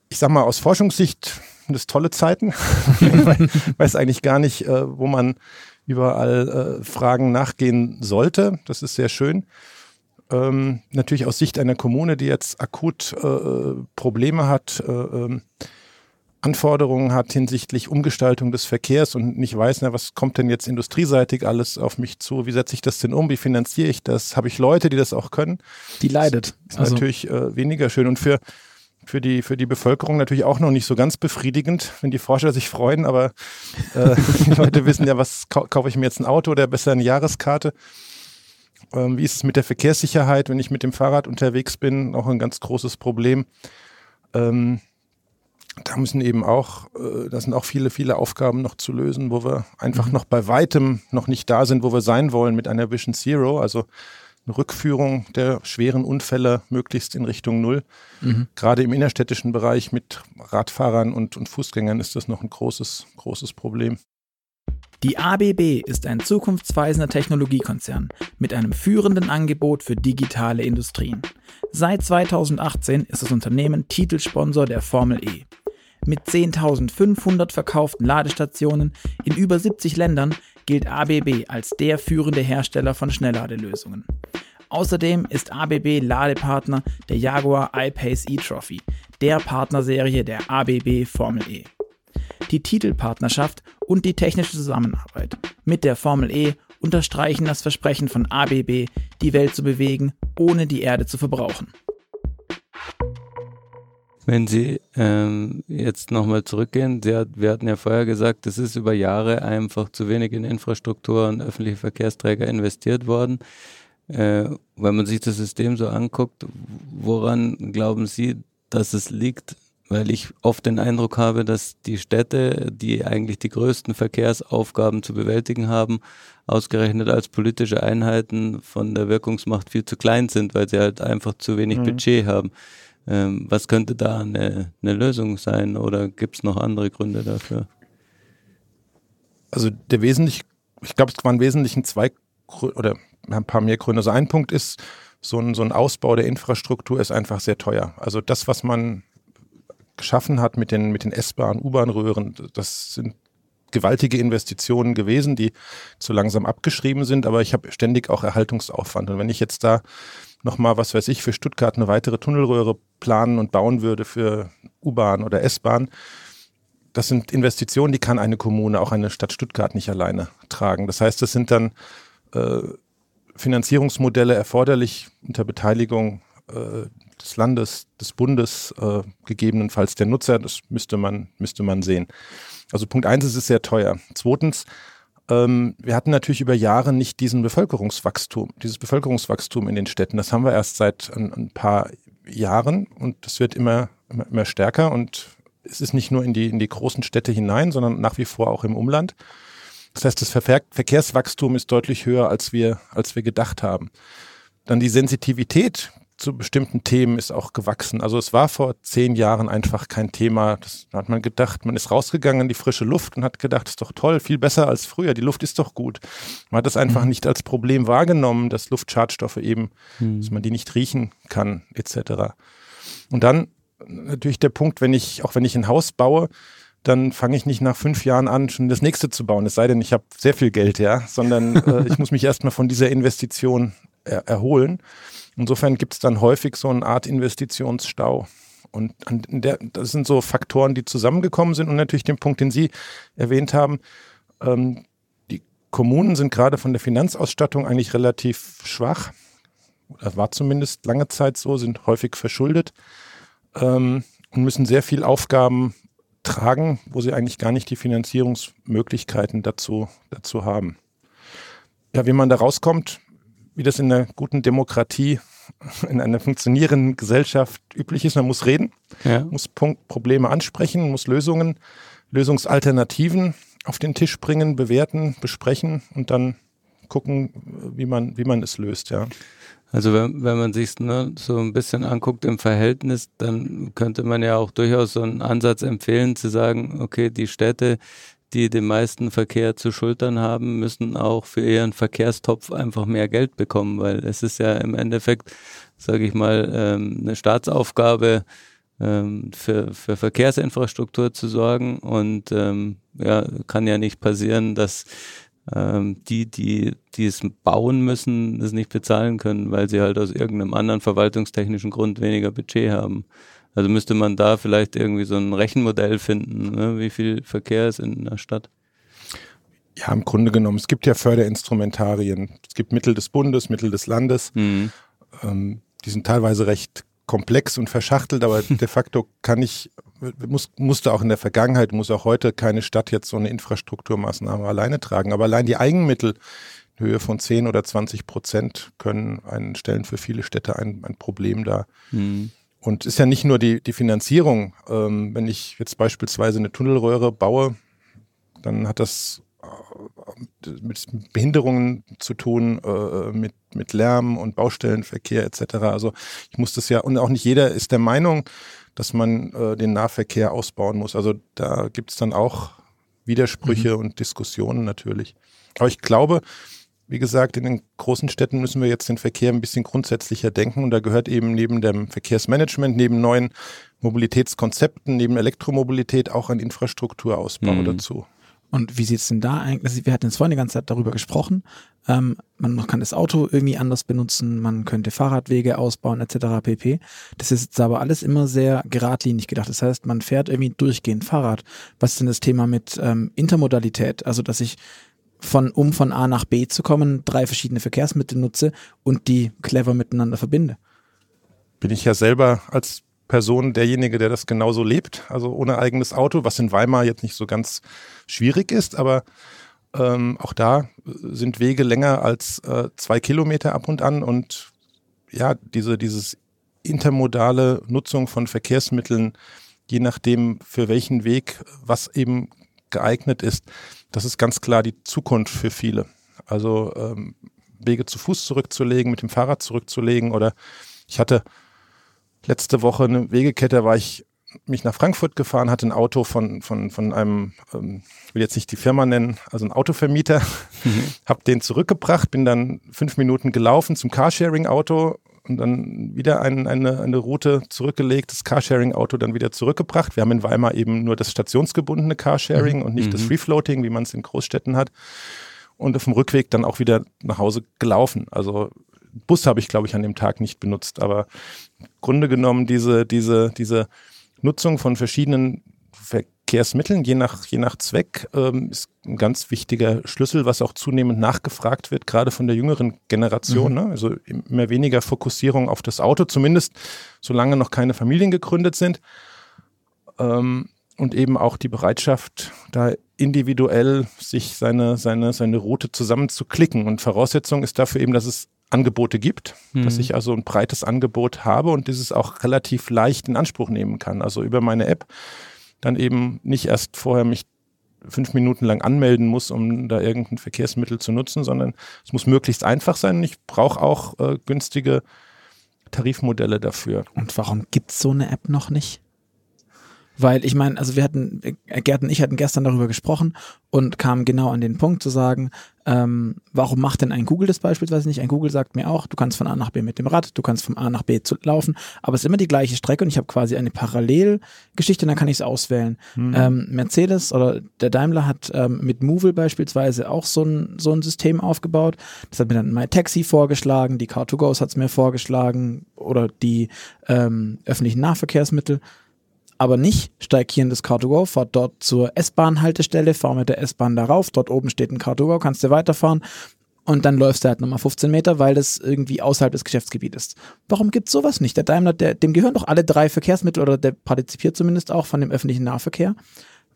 Ich sag mal, aus Forschungssicht sind das tolle Zeiten. ich weiß eigentlich gar nicht, äh, wo man überall äh, Fragen nachgehen sollte. Das ist sehr schön. Ähm, natürlich aus Sicht einer Kommune, die jetzt akut äh, Probleme hat, äh, ähm, Anforderungen hat hinsichtlich Umgestaltung des Verkehrs und nicht weiß, na, was kommt denn jetzt industrieseitig alles auf mich zu? Wie setze ich das denn um? Wie finanziere ich das? Habe ich Leute, die das auch können? Die leidet. Das ist also. natürlich äh, weniger schön. Und für für die, für die Bevölkerung natürlich auch noch nicht so ganz befriedigend, wenn die Forscher sich freuen, aber äh, die Leute wissen ja, was kau kaufe ich mir jetzt ein Auto oder besser eine Jahreskarte. Ähm, wie ist es mit der Verkehrssicherheit, wenn ich mit dem Fahrrad unterwegs bin? Auch ein ganz großes Problem. Ähm, da müssen eben auch, äh, da sind auch viele, viele Aufgaben noch zu lösen, wo wir einfach mhm. noch bei weitem noch nicht da sind, wo wir sein wollen mit einer Vision Zero. Also eine Rückführung der schweren Unfälle möglichst in Richtung Null. Mhm. Gerade im innerstädtischen Bereich mit Radfahrern und, und Fußgängern ist das noch ein großes, großes Problem. Die ABB ist ein zukunftsweisender Technologiekonzern mit einem führenden Angebot für digitale Industrien. Seit 2018 ist das Unternehmen Titelsponsor der Formel E. Mit 10.500 verkauften Ladestationen in über 70 Ländern gilt ABB als der führende Hersteller von Schnellladelösungen. Außerdem ist ABB Ladepartner der Jaguar I-Pace e-Trophy, der Partnerserie der ABB Formel E. Die Titelpartnerschaft und die technische Zusammenarbeit mit der Formel E unterstreichen das Versprechen von ABB, die Welt zu bewegen, ohne die Erde zu verbrauchen. Wenn Sie ähm, jetzt nochmal zurückgehen, Sie hat, wir hatten ja vorher gesagt, es ist über Jahre einfach zu wenig in Infrastruktur und öffentliche Verkehrsträger investiert worden. Äh, wenn man sich das System so anguckt, woran glauben Sie, dass es liegt? Weil ich oft den Eindruck habe, dass die Städte, die eigentlich die größten Verkehrsaufgaben zu bewältigen haben, ausgerechnet als politische Einheiten von der Wirkungsmacht viel zu klein sind, weil sie halt einfach zu wenig mhm. Budget haben. Ähm, was könnte da eine, eine Lösung sein oder gibt es noch andere Gründe dafür? Also der wesentlich, ich glaube, es waren Wesentlichen zwei oder ein paar mehr Gründe. Also ein Punkt ist, so ein, so ein Ausbau der Infrastruktur ist einfach sehr teuer. Also das, was man geschaffen hat mit den, mit den S-Bahn, U-Bahn-Röhren, das sind gewaltige Investitionen gewesen, die zu langsam abgeschrieben sind, aber ich habe ständig auch Erhaltungsaufwand. Und wenn ich jetzt da nochmal, was weiß ich, für Stuttgart eine weitere Tunnelröhre planen und bauen würde für U-Bahn oder S-Bahn, das sind Investitionen, die kann eine Kommune, auch eine Stadt Stuttgart nicht alleine tragen. Das heißt, das sind dann äh, Finanzierungsmodelle erforderlich unter Beteiligung äh, des Landes, des Bundes, äh, gegebenenfalls der Nutzer. Das müsste man, müsste man sehen. Also Punkt eins, es ist sehr teuer. Zweitens, ähm, wir hatten natürlich über Jahre nicht diesen Bevölkerungswachstum, dieses Bevölkerungswachstum in den Städten. Das haben wir erst seit ein, ein paar Jahren und das wird immer, immer, immer stärker und es ist nicht nur in die, in die großen Städte hinein, sondern nach wie vor auch im Umland. Das heißt, das Verkehr, Verkehrswachstum ist deutlich höher, als wir, als wir gedacht haben. Dann die Sensitivität zu bestimmten Themen ist auch gewachsen. Also es war vor zehn Jahren einfach kein Thema. Das hat man gedacht, man ist rausgegangen in die frische Luft und hat gedacht, ist doch toll, viel besser als früher. Die Luft ist doch gut. Man hat das einfach mhm. nicht als Problem wahrgenommen, dass Luftschadstoffe eben, mhm. dass man die nicht riechen kann, etc. Und dann natürlich der Punkt, wenn ich, auch wenn ich ein Haus baue, dann fange ich nicht nach fünf Jahren an, schon das nächste zu bauen. Es sei denn, ich habe sehr viel Geld, ja, sondern äh, ich muss mich erstmal von dieser Investition er erholen. Insofern gibt es dann häufig so eine Art Investitionsstau. Und der, das sind so Faktoren, die zusammengekommen sind und natürlich den Punkt, den Sie erwähnt haben. Ähm, die Kommunen sind gerade von der Finanzausstattung eigentlich relativ schwach. Das war zumindest lange Zeit so, sind häufig verschuldet ähm, und müssen sehr viel Aufgaben tragen, wo sie eigentlich gar nicht die Finanzierungsmöglichkeiten dazu, dazu haben. Ja, wie man da rauskommt, wie das in einer guten Demokratie, in einer funktionierenden Gesellschaft üblich ist. Man muss reden, ja. muss Punkt, Probleme ansprechen, muss Lösungen, Lösungsalternativen auf den Tisch bringen, bewerten, besprechen und dann gucken, wie man, wie man es löst, ja. Also wenn, wenn man sich ne, so ein bisschen anguckt im Verhältnis, dann könnte man ja auch durchaus so einen Ansatz empfehlen, zu sagen, okay, die Städte, die den meisten Verkehr zu schultern haben, müssen auch für ihren Verkehrstopf einfach mehr Geld bekommen, weil es ist ja im Endeffekt, sage ich mal, ähm, eine Staatsaufgabe, ähm, für, für Verkehrsinfrastruktur zu sorgen und ähm, ja, kann ja nicht passieren, dass ähm, die, die, die es bauen müssen, es nicht bezahlen können, weil sie halt aus irgendeinem anderen verwaltungstechnischen Grund weniger Budget haben. Also müsste man da vielleicht irgendwie so ein Rechenmodell finden, ne? wie viel Verkehr ist in der Stadt? Ja, im Grunde genommen, es gibt ja Förderinstrumentarien. Es gibt Mittel des Bundes, Mittel des Landes. Mhm. Ähm, die sind teilweise recht komplex und verschachtelt, aber de facto kann ich, muss, musste auch in der Vergangenheit, muss auch heute keine Stadt jetzt so eine Infrastrukturmaßnahme alleine tragen. Aber allein die Eigenmittel in Höhe von 10 oder 20 Prozent können einen, stellen für viele Städte ein, ein Problem dar. Mhm. Und ist ja nicht nur die, die Finanzierung. Ähm, wenn ich jetzt beispielsweise eine Tunnelröhre baue, dann hat das äh, mit Behinderungen zu tun, äh, mit, mit Lärm und Baustellenverkehr etc. Also ich muss das ja, und auch nicht jeder ist der Meinung, dass man äh, den Nahverkehr ausbauen muss. Also da gibt es dann auch Widersprüche mhm. und Diskussionen natürlich. Aber ich glaube, wie gesagt, in den großen Städten müssen wir jetzt den Verkehr ein bisschen grundsätzlicher denken und da gehört eben neben dem Verkehrsmanagement, neben neuen Mobilitätskonzepten, neben Elektromobilität auch ein Infrastrukturausbau mhm. dazu. Und wie sieht es denn da eigentlich? Wir hatten jetzt vorhin die ganze Zeit darüber gesprochen. Ähm, man kann das Auto irgendwie anders benutzen, man könnte Fahrradwege ausbauen etc. pp. Das ist jetzt aber alles immer sehr geradlinig gedacht. Das heißt, man fährt irgendwie durchgehend Fahrrad. Was ist denn das Thema mit ähm, Intermodalität? Also, dass ich von, um von A nach B zu kommen, drei verschiedene Verkehrsmittel nutze und die clever miteinander verbinde. Bin ich ja selber als Person derjenige, der das genauso lebt, also ohne eigenes Auto, was in Weimar jetzt nicht so ganz schwierig ist, aber ähm, auch da sind Wege länger als äh, zwei Kilometer ab und an und ja, diese, dieses intermodale Nutzung von Verkehrsmitteln, je nachdem für welchen Weg was eben geeignet ist, das ist ganz klar die Zukunft für viele. Also ähm, Wege zu Fuß zurückzulegen, mit dem Fahrrad zurückzulegen oder ich hatte letzte Woche eine Wegekette, war ich mich nach Frankfurt gefahren, hatte ein Auto von, von, von einem, ähm, will jetzt nicht die Firma nennen, also ein Autovermieter, mhm. habe den zurückgebracht, bin dann fünf Minuten gelaufen zum Carsharing-Auto und dann wieder ein, eine, eine Route zurückgelegt, das Carsharing-Auto dann wieder zurückgebracht. Wir haben in Weimar eben nur das stationsgebundene Carsharing mhm. und nicht mhm. das Free-Floating, wie man es in Großstädten hat. Und auf dem Rückweg dann auch wieder nach Hause gelaufen. Also Bus habe ich, glaube ich, an dem Tag nicht benutzt, aber im Grunde genommen diese, diese, diese Nutzung von verschiedenen Verkehrsmitteln, je nach, je nach Zweck, ähm, ist ein ganz wichtiger Schlüssel, was auch zunehmend nachgefragt wird, gerade von der jüngeren Generation. Mhm. Ne? Also immer weniger Fokussierung auf das Auto, zumindest solange noch keine Familien gegründet sind. Ähm, und eben auch die Bereitschaft, da individuell sich seine, seine, seine Route zusammenzuklicken. Und Voraussetzung ist dafür eben, dass es Angebote gibt, mhm. dass ich also ein breites Angebot habe und dieses auch relativ leicht in Anspruch nehmen kann. Also über meine App dann eben nicht erst vorher mich fünf Minuten lang anmelden muss, um da irgendein Verkehrsmittel zu nutzen, sondern es muss möglichst einfach sein. Ich brauche auch äh, günstige Tarifmodelle dafür. Und warum gibt es so eine App noch nicht? Weil ich meine, also wir hatten, äh, Gerd und ich hatten gestern darüber gesprochen und kamen genau an den Punkt zu sagen, ähm, warum macht denn ein Google das beispielsweise nicht? Ein Google sagt mir auch, du kannst von A nach B mit dem Rad, du kannst von A nach B zu laufen, aber es ist immer die gleiche Strecke und ich habe quasi eine Parallelgeschichte und dann kann ich es auswählen. Mhm. Ähm, Mercedes oder der Daimler hat ähm, mit Movil beispielsweise auch so ein, so ein System aufgebaut. Das hat mir dann MyTaxi vorgeschlagen, die Car2Goes hat es mir vorgeschlagen oder die ähm, öffentlichen Nahverkehrsmittel aber nicht, steig hier in das Car2Go, fahr dort zur S-Bahn-Haltestelle, fahr mit der S-Bahn darauf, dort oben steht ein Car2Go, kannst du weiterfahren und dann läufst du halt nochmal 15 Meter, weil das irgendwie außerhalb des Geschäftsgebietes ist. Warum gibt's sowas nicht? Der Daimler, der, dem gehören doch alle drei Verkehrsmittel oder der partizipiert zumindest auch von dem öffentlichen Nahverkehr.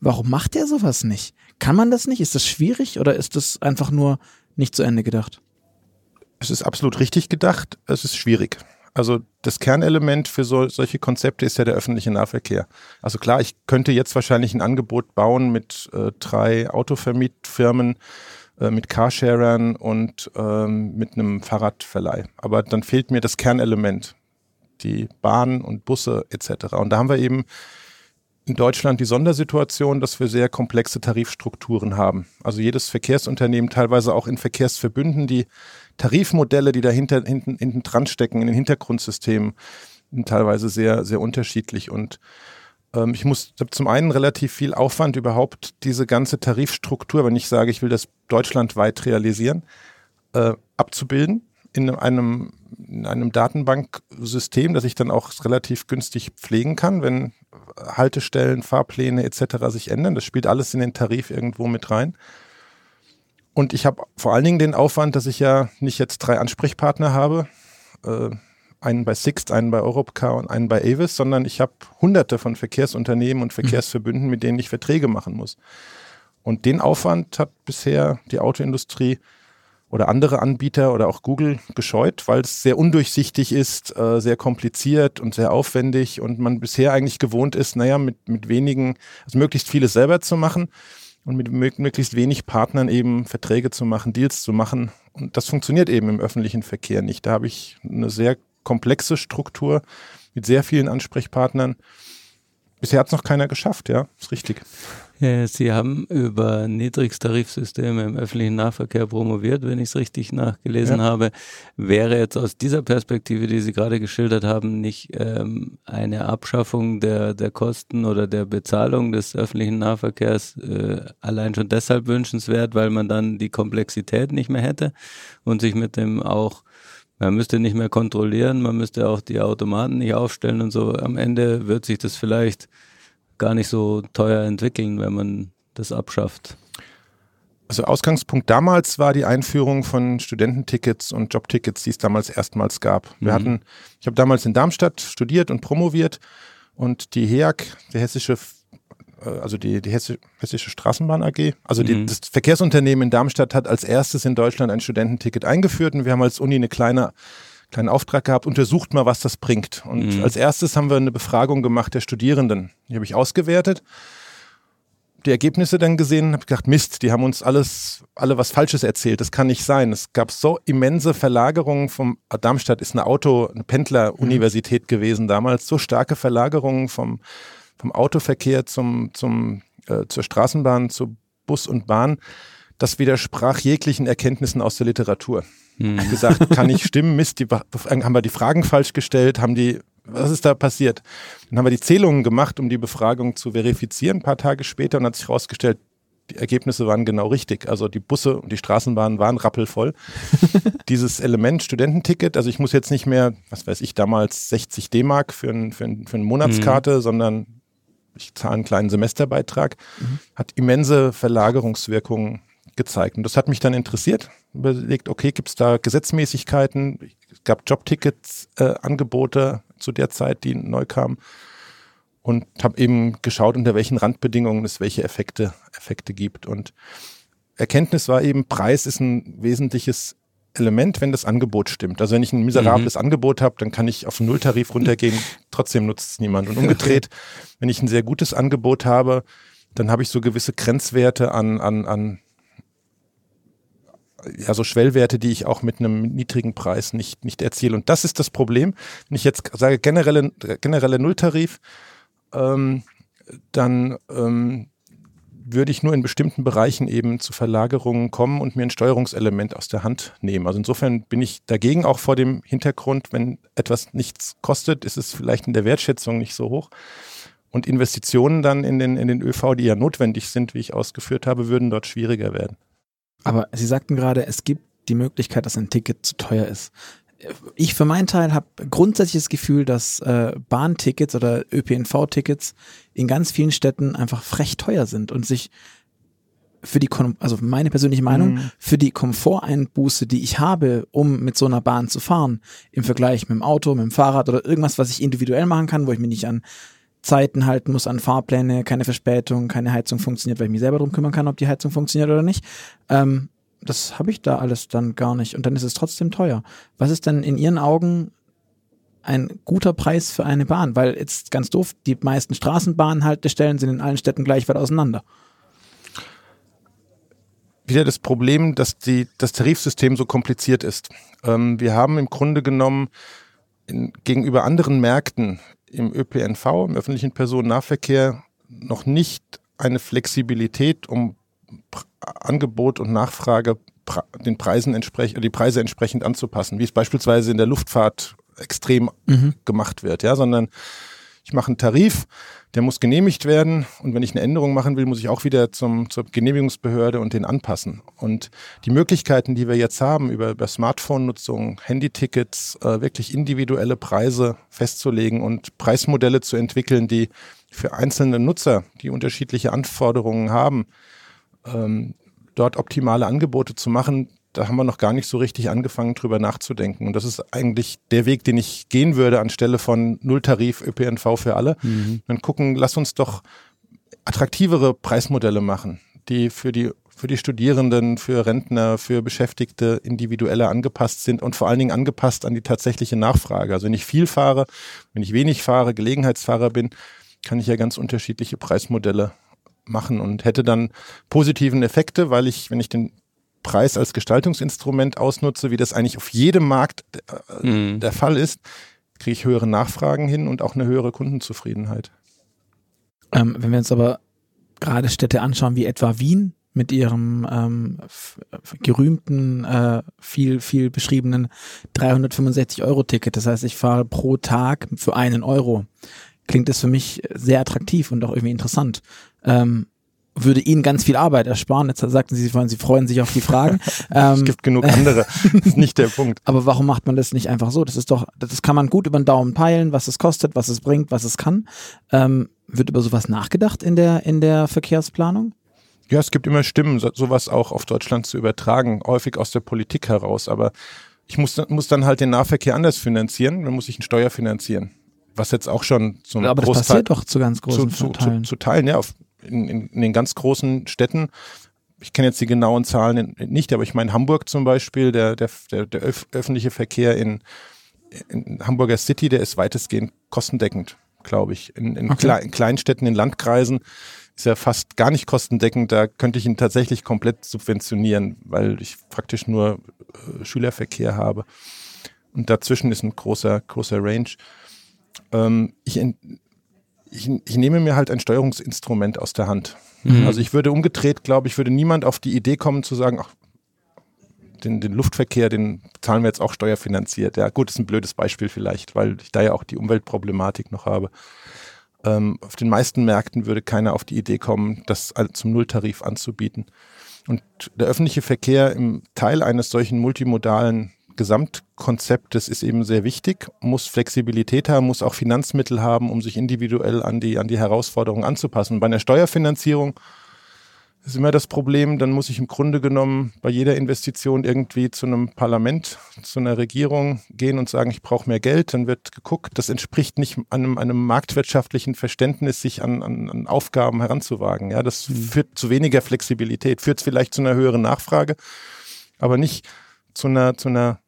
Warum macht der sowas nicht? Kann man das nicht? Ist das schwierig oder ist das einfach nur nicht zu Ende gedacht? Es ist absolut richtig gedacht. Es ist schwierig. Also das Kernelement für so, solche Konzepte ist ja der öffentliche Nahverkehr. Also klar, ich könnte jetzt wahrscheinlich ein Angebot bauen mit äh, drei Autovermietfirmen, äh, mit Carsharern und ähm, mit einem Fahrradverleih. Aber dann fehlt mir das Kernelement, die Bahn und Busse etc. Und da haben wir eben in Deutschland die Sondersituation, dass wir sehr komplexe Tarifstrukturen haben. Also jedes Verkehrsunternehmen, teilweise auch in Verkehrsverbünden, die Tarifmodelle, die dahinter hinten, hinten dran stecken, in den Hintergrundsystemen, sind teilweise sehr, sehr unterschiedlich. Und ähm, ich muss zum einen relativ viel Aufwand überhaupt diese ganze Tarifstruktur, wenn ich sage, ich will das deutschlandweit realisieren, äh, abzubilden in einem, in einem Datenbanksystem, das ich dann auch relativ günstig pflegen kann, wenn Haltestellen, Fahrpläne etc. sich ändern. Das spielt alles in den Tarif irgendwo mit rein. Und ich habe vor allen Dingen den Aufwand, dass ich ja nicht jetzt drei Ansprechpartner habe, äh, einen bei Sixt, einen bei Europcar und einen bei Avis, sondern ich habe hunderte von Verkehrsunternehmen und Verkehrsverbünden, mit denen ich Verträge machen muss. Und den Aufwand hat bisher die Autoindustrie oder andere Anbieter oder auch Google gescheut, weil es sehr undurchsichtig ist, äh, sehr kompliziert und sehr aufwendig und man bisher eigentlich gewohnt ist, naja, mit, mit wenigen, also möglichst vieles selber zu machen und mit möglichst wenig Partnern eben Verträge zu machen, Deals zu machen. Und das funktioniert eben im öffentlichen Verkehr nicht. Da habe ich eine sehr komplexe Struktur mit sehr vielen Ansprechpartnern. Bisher hat es noch keiner geschafft, ja, ist richtig. Sie haben über Niedrigtarifsysteme im öffentlichen Nahverkehr promoviert, wenn ich es richtig nachgelesen ja. habe. Wäre jetzt aus dieser Perspektive, die Sie gerade geschildert haben, nicht ähm, eine Abschaffung der, der Kosten oder der Bezahlung des öffentlichen Nahverkehrs äh, allein schon deshalb wünschenswert, weil man dann die Komplexität nicht mehr hätte und sich mit dem auch man müsste nicht mehr kontrollieren, man müsste auch die Automaten nicht aufstellen und so. Am Ende wird sich das vielleicht gar nicht so teuer entwickeln, wenn man das abschafft. Also Ausgangspunkt damals war die Einführung von Studententickets und Jobtickets, die es damals erstmals gab. Wir mhm. hatten, ich habe damals in Darmstadt studiert und promoviert und die HEAG, die hessische äh, also die, die Hessische Straßenbahn AG, also die, mhm. das Verkehrsunternehmen in Darmstadt hat als erstes in Deutschland ein Studententicket eingeführt und wir haben als Uni eine kleine kleinen Auftrag gehabt, untersucht mal, was das bringt. Und mhm. als erstes haben wir eine Befragung gemacht der Studierenden. Die habe ich ausgewertet, die Ergebnisse dann gesehen habe gedacht, Mist, die haben uns alles, alle was Falsches erzählt. Das kann nicht sein. Es gab so immense Verlagerungen vom, Darmstadt ist eine Auto, eine Pendleruniversität mhm. gewesen damals, so starke Verlagerungen vom, vom Autoverkehr zum, zum, äh, zur Straßenbahn, zu Bus und Bahn. Das widersprach jeglichen Erkenntnissen aus der Literatur. Hm. gesagt, kann nicht stimmen, Mist, die, haben wir die Fragen falsch gestellt, haben die, was ist da passiert? Dann haben wir die Zählungen gemacht, um die Befragung zu verifizieren, ein paar Tage später und hat sich herausgestellt, die Ergebnisse waren genau richtig. Also die Busse und die Straßenbahnen waren rappelvoll. Dieses Element Studententicket, also ich muss jetzt nicht mehr, was weiß ich, damals 60 D-Mark für, ein, für, ein, für eine Monatskarte, mhm. sondern ich zahle einen kleinen Semesterbeitrag, mhm. hat immense Verlagerungswirkungen gezeigt. Und das hat mich dann interessiert, überlegt, okay, gibt es da Gesetzmäßigkeiten? Es gab Jobtickets-Angebote äh, zu der Zeit, die neu kamen. Und habe eben geschaut, unter welchen Randbedingungen es welche Effekte, Effekte gibt. Und Erkenntnis war eben, Preis ist ein wesentliches Element, wenn das Angebot stimmt. Also wenn ich ein miserables mhm. Angebot habe, dann kann ich auf einen Nulltarif runtergehen, trotzdem nutzt es niemand. Und umgedreht, wenn ich ein sehr gutes Angebot habe, dann habe ich so gewisse Grenzwerte an, an, an ja, so Schwellwerte, die ich auch mit einem niedrigen Preis nicht, nicht erziele. Und das ist das Problem. Wenn ich jetzt sage generelle, generelle Nulltarif, ähm, dann ähm, würde ich nur in bestimmten Bereichen eben zu Verlagerungen kommen und mir ein Steuerungselement aus der Hand nehmen. Also insofern bin ich dagegen auch vor dem Hintergrund, wenn etwas nichts kostet, ist es vielleicht in der Wertschätzung nicht so hoch. Und Investitionen dann in den, in den ÖV, die ja notwendig sind, wie ich ausgeführt habe, würden dort schwieriger werden. Aber Sie sagten gerade, es gibt die Möglichkeit, dass ein Ticket zu teuer ist. Ich für meinen Teil habe grundsätzlich das Gefühl, dass äh, Bahntickets oder ÖPNV-Tickets in ganz vielen Städten einfach frech teuer sind und sich für die, also meine persönliche Meinung, mhm. für die Komforteinbuße, die ich habe, um mit so einer Bahn zu fahren, im Vergleich mit dem Auto, mit dem Fahrrad oder irgendwas, was ich individuell machen kann, wo ich mich nicht an Zeiten halten muss, an Fahrpläne, keine Verspätung, keine Heizung funktioniert, weil ich mich selber darum kümmern kann, ob die Heizung funktioniert oder nicht. Ähm, das habe ich da alles dann gar nicht und dann ist es trotzdem teuer. Was ist denn in Ihren Augen ein guter Preis für eine Bahn? Weil jetzt ganz doof, die meisten Straßenbahnhaltestellen sind in allen Städten gleich weit auseinander. Wieder das Problem, dass die, das Tarifsystem so kompliziert ist. Ähm, wir haben im Grunde genommen in, gegenüber anderen Märkten im ÖPNV, im öffentlichen Personennahverkehr, noch nicht eine Flexibilität, um Angebot und Nachfrage den Preisen entsprechend, die Preise entsprechend anzupassen, wie es beispielsweise in der Luftfahrt extrem mhm. gemacht wird, ja, sondern ich mache einen Tarif, der muss genehmigt werden und wenn ich eine Änderung machen will, muss ich auch wieder zum, zur Genehmigungsbehörde und den anpassen. Und die Möglichkeiten, die wir jetzt haben, über, über Smartphone-Nutzung, Handytickets, äh, wirklich individuelle Preise festzulegen und Preismodelle zu entwickeln, die für einzelne Nutzer, die unterschiedliche Anforderungen haben, ähm, dort optimale Angebote zu machen, da haben wir noch gar nicht so richtig angefangen, drüber nachzudenken. Und das ist eigentlich der Weg, den ich gehen würde, anstelle von Nulltarif ÖPNV für alle. Mhm. Dann gucken, lass uns doch attraktivere Preismodelle machen, die für die für die Studierenden, für Rentner, für Beschäftigte individueller angepasst sind und vor allen Dingen angepasst an die tatsächliche Nachfrage. Also wenn ich viel fahre, wenn ich wenig fahre, Gelegenheitsfahrer bin, kann ich ja ganz unterschiedliche Preismodelle machen und hätte dann positiven Effekte, weil ich, wenn ich den Preis als Gestaltungsinstrument ausnutze, wie das eigentlich auf jedem Markt äh, mhm. der Fall ist, kriege ich höhere Nachfragen hin und auch eine höhere Kundenzufriedenheit. Ähm, wenn wir uns aber gerade Städte anschauen, wie etwa Wien mit ihrem ähm, gerühmten, äh, viel, viel beschriebenen 365-Euro-Ticket. Das heißt, ich fahre pro Tag für einen Euro. Klingt das für mich sehr attraktiv und auch irgendwie interessant. Ähm, würde Ihnen ganz viel Arbeit ersparen. Jetzt sagten Sie, Sie freuen sich auf die Fragen. Ähm, es gibt genug andere. das ist nicht der Punkt. Aber warum macht man das nicht einfach so? Das ist doch, das kann man gut über den Daumen peilen, was es kostet, was es bringt, was es kann. Ähm, wird über sowas nachgedacht in der, in der Verkehrsplanung? Ja, es gibt immer Stimmen, sowas auch auf Deutschland zu übertragen, häufig aus der Politik heraus. Aber ich muss, muss dann halt den Nahverkehr anders finanzieren, dann muss ich einen Steuer finanzieren. Was jetzt auch schon so ein Aber das passiert doch zu ganz großen zu, zu, Teilen. Zu, zu Teilen, ja. Auf, in, in, in den ganz großen Städten, ich kenne jetzt die genauen Zahlen nicht, aber ich meine Hamburg zum Beispiel, der, der, der, öf öffentliche Verkehr in, in Hamburger City, der ist weitestgehend kostendeckend, glaube ich. In, in, okay. Kle in Kleinstädten, in Landkreisen ist er fast gar nicht kostendeckend. Da könnte ich ihn tatsächlich komplett subventionieren, weil ich praktisch nur äh, Schülerverkehr habe. Und dazwischen ist ein großer, großer Range. Ähm, ich, ich, ich nehme mir halt ein Steuerungsinstrument aus der Hand. Mhm. Also ich würde umgedreht, glaube ich, würde niemand auf die Idee kommen zu sagen, ach, den, den Luftverkehr, den zahlen wir jetzt auch steuerfinanziert. Ja, gut, ist ein blödes Beispiel vielleicht, weil ich da ja auch die Umweltproblematik noch habe. Ähm, auf den meisten Märkten würde keiner auf die Idee kommen, das zum Nulltarif anzubieten. Und der öffentliche Verkehr im Teil eines solchen multimodalen Gesamtkonzept, das ist eben sehr wichtig, muss Flexibilität haben, muss auch Finanzmittel haben, um sich individuell an die, an die Herausforderungen anzupassen. Bei einer Steuerfinanzierung ist immer das Problem, dann muss ich im Grunde genommen bei jeder Investition irgendwie zu einem Parlament, zu einer Regierung gehen und sagen, ich brauche mehr Geld. Dann wird geguckt, das entspricht nicht einem, einem marktwirtschaftlichen Verständnis, sich an, an, an Aufgaben heranzuwagen. Ja, das mhm. führt zu weniger Flexibilität, führt vielleicht zu einer höheren Nachfrage, aber nicht zu einer, zu einer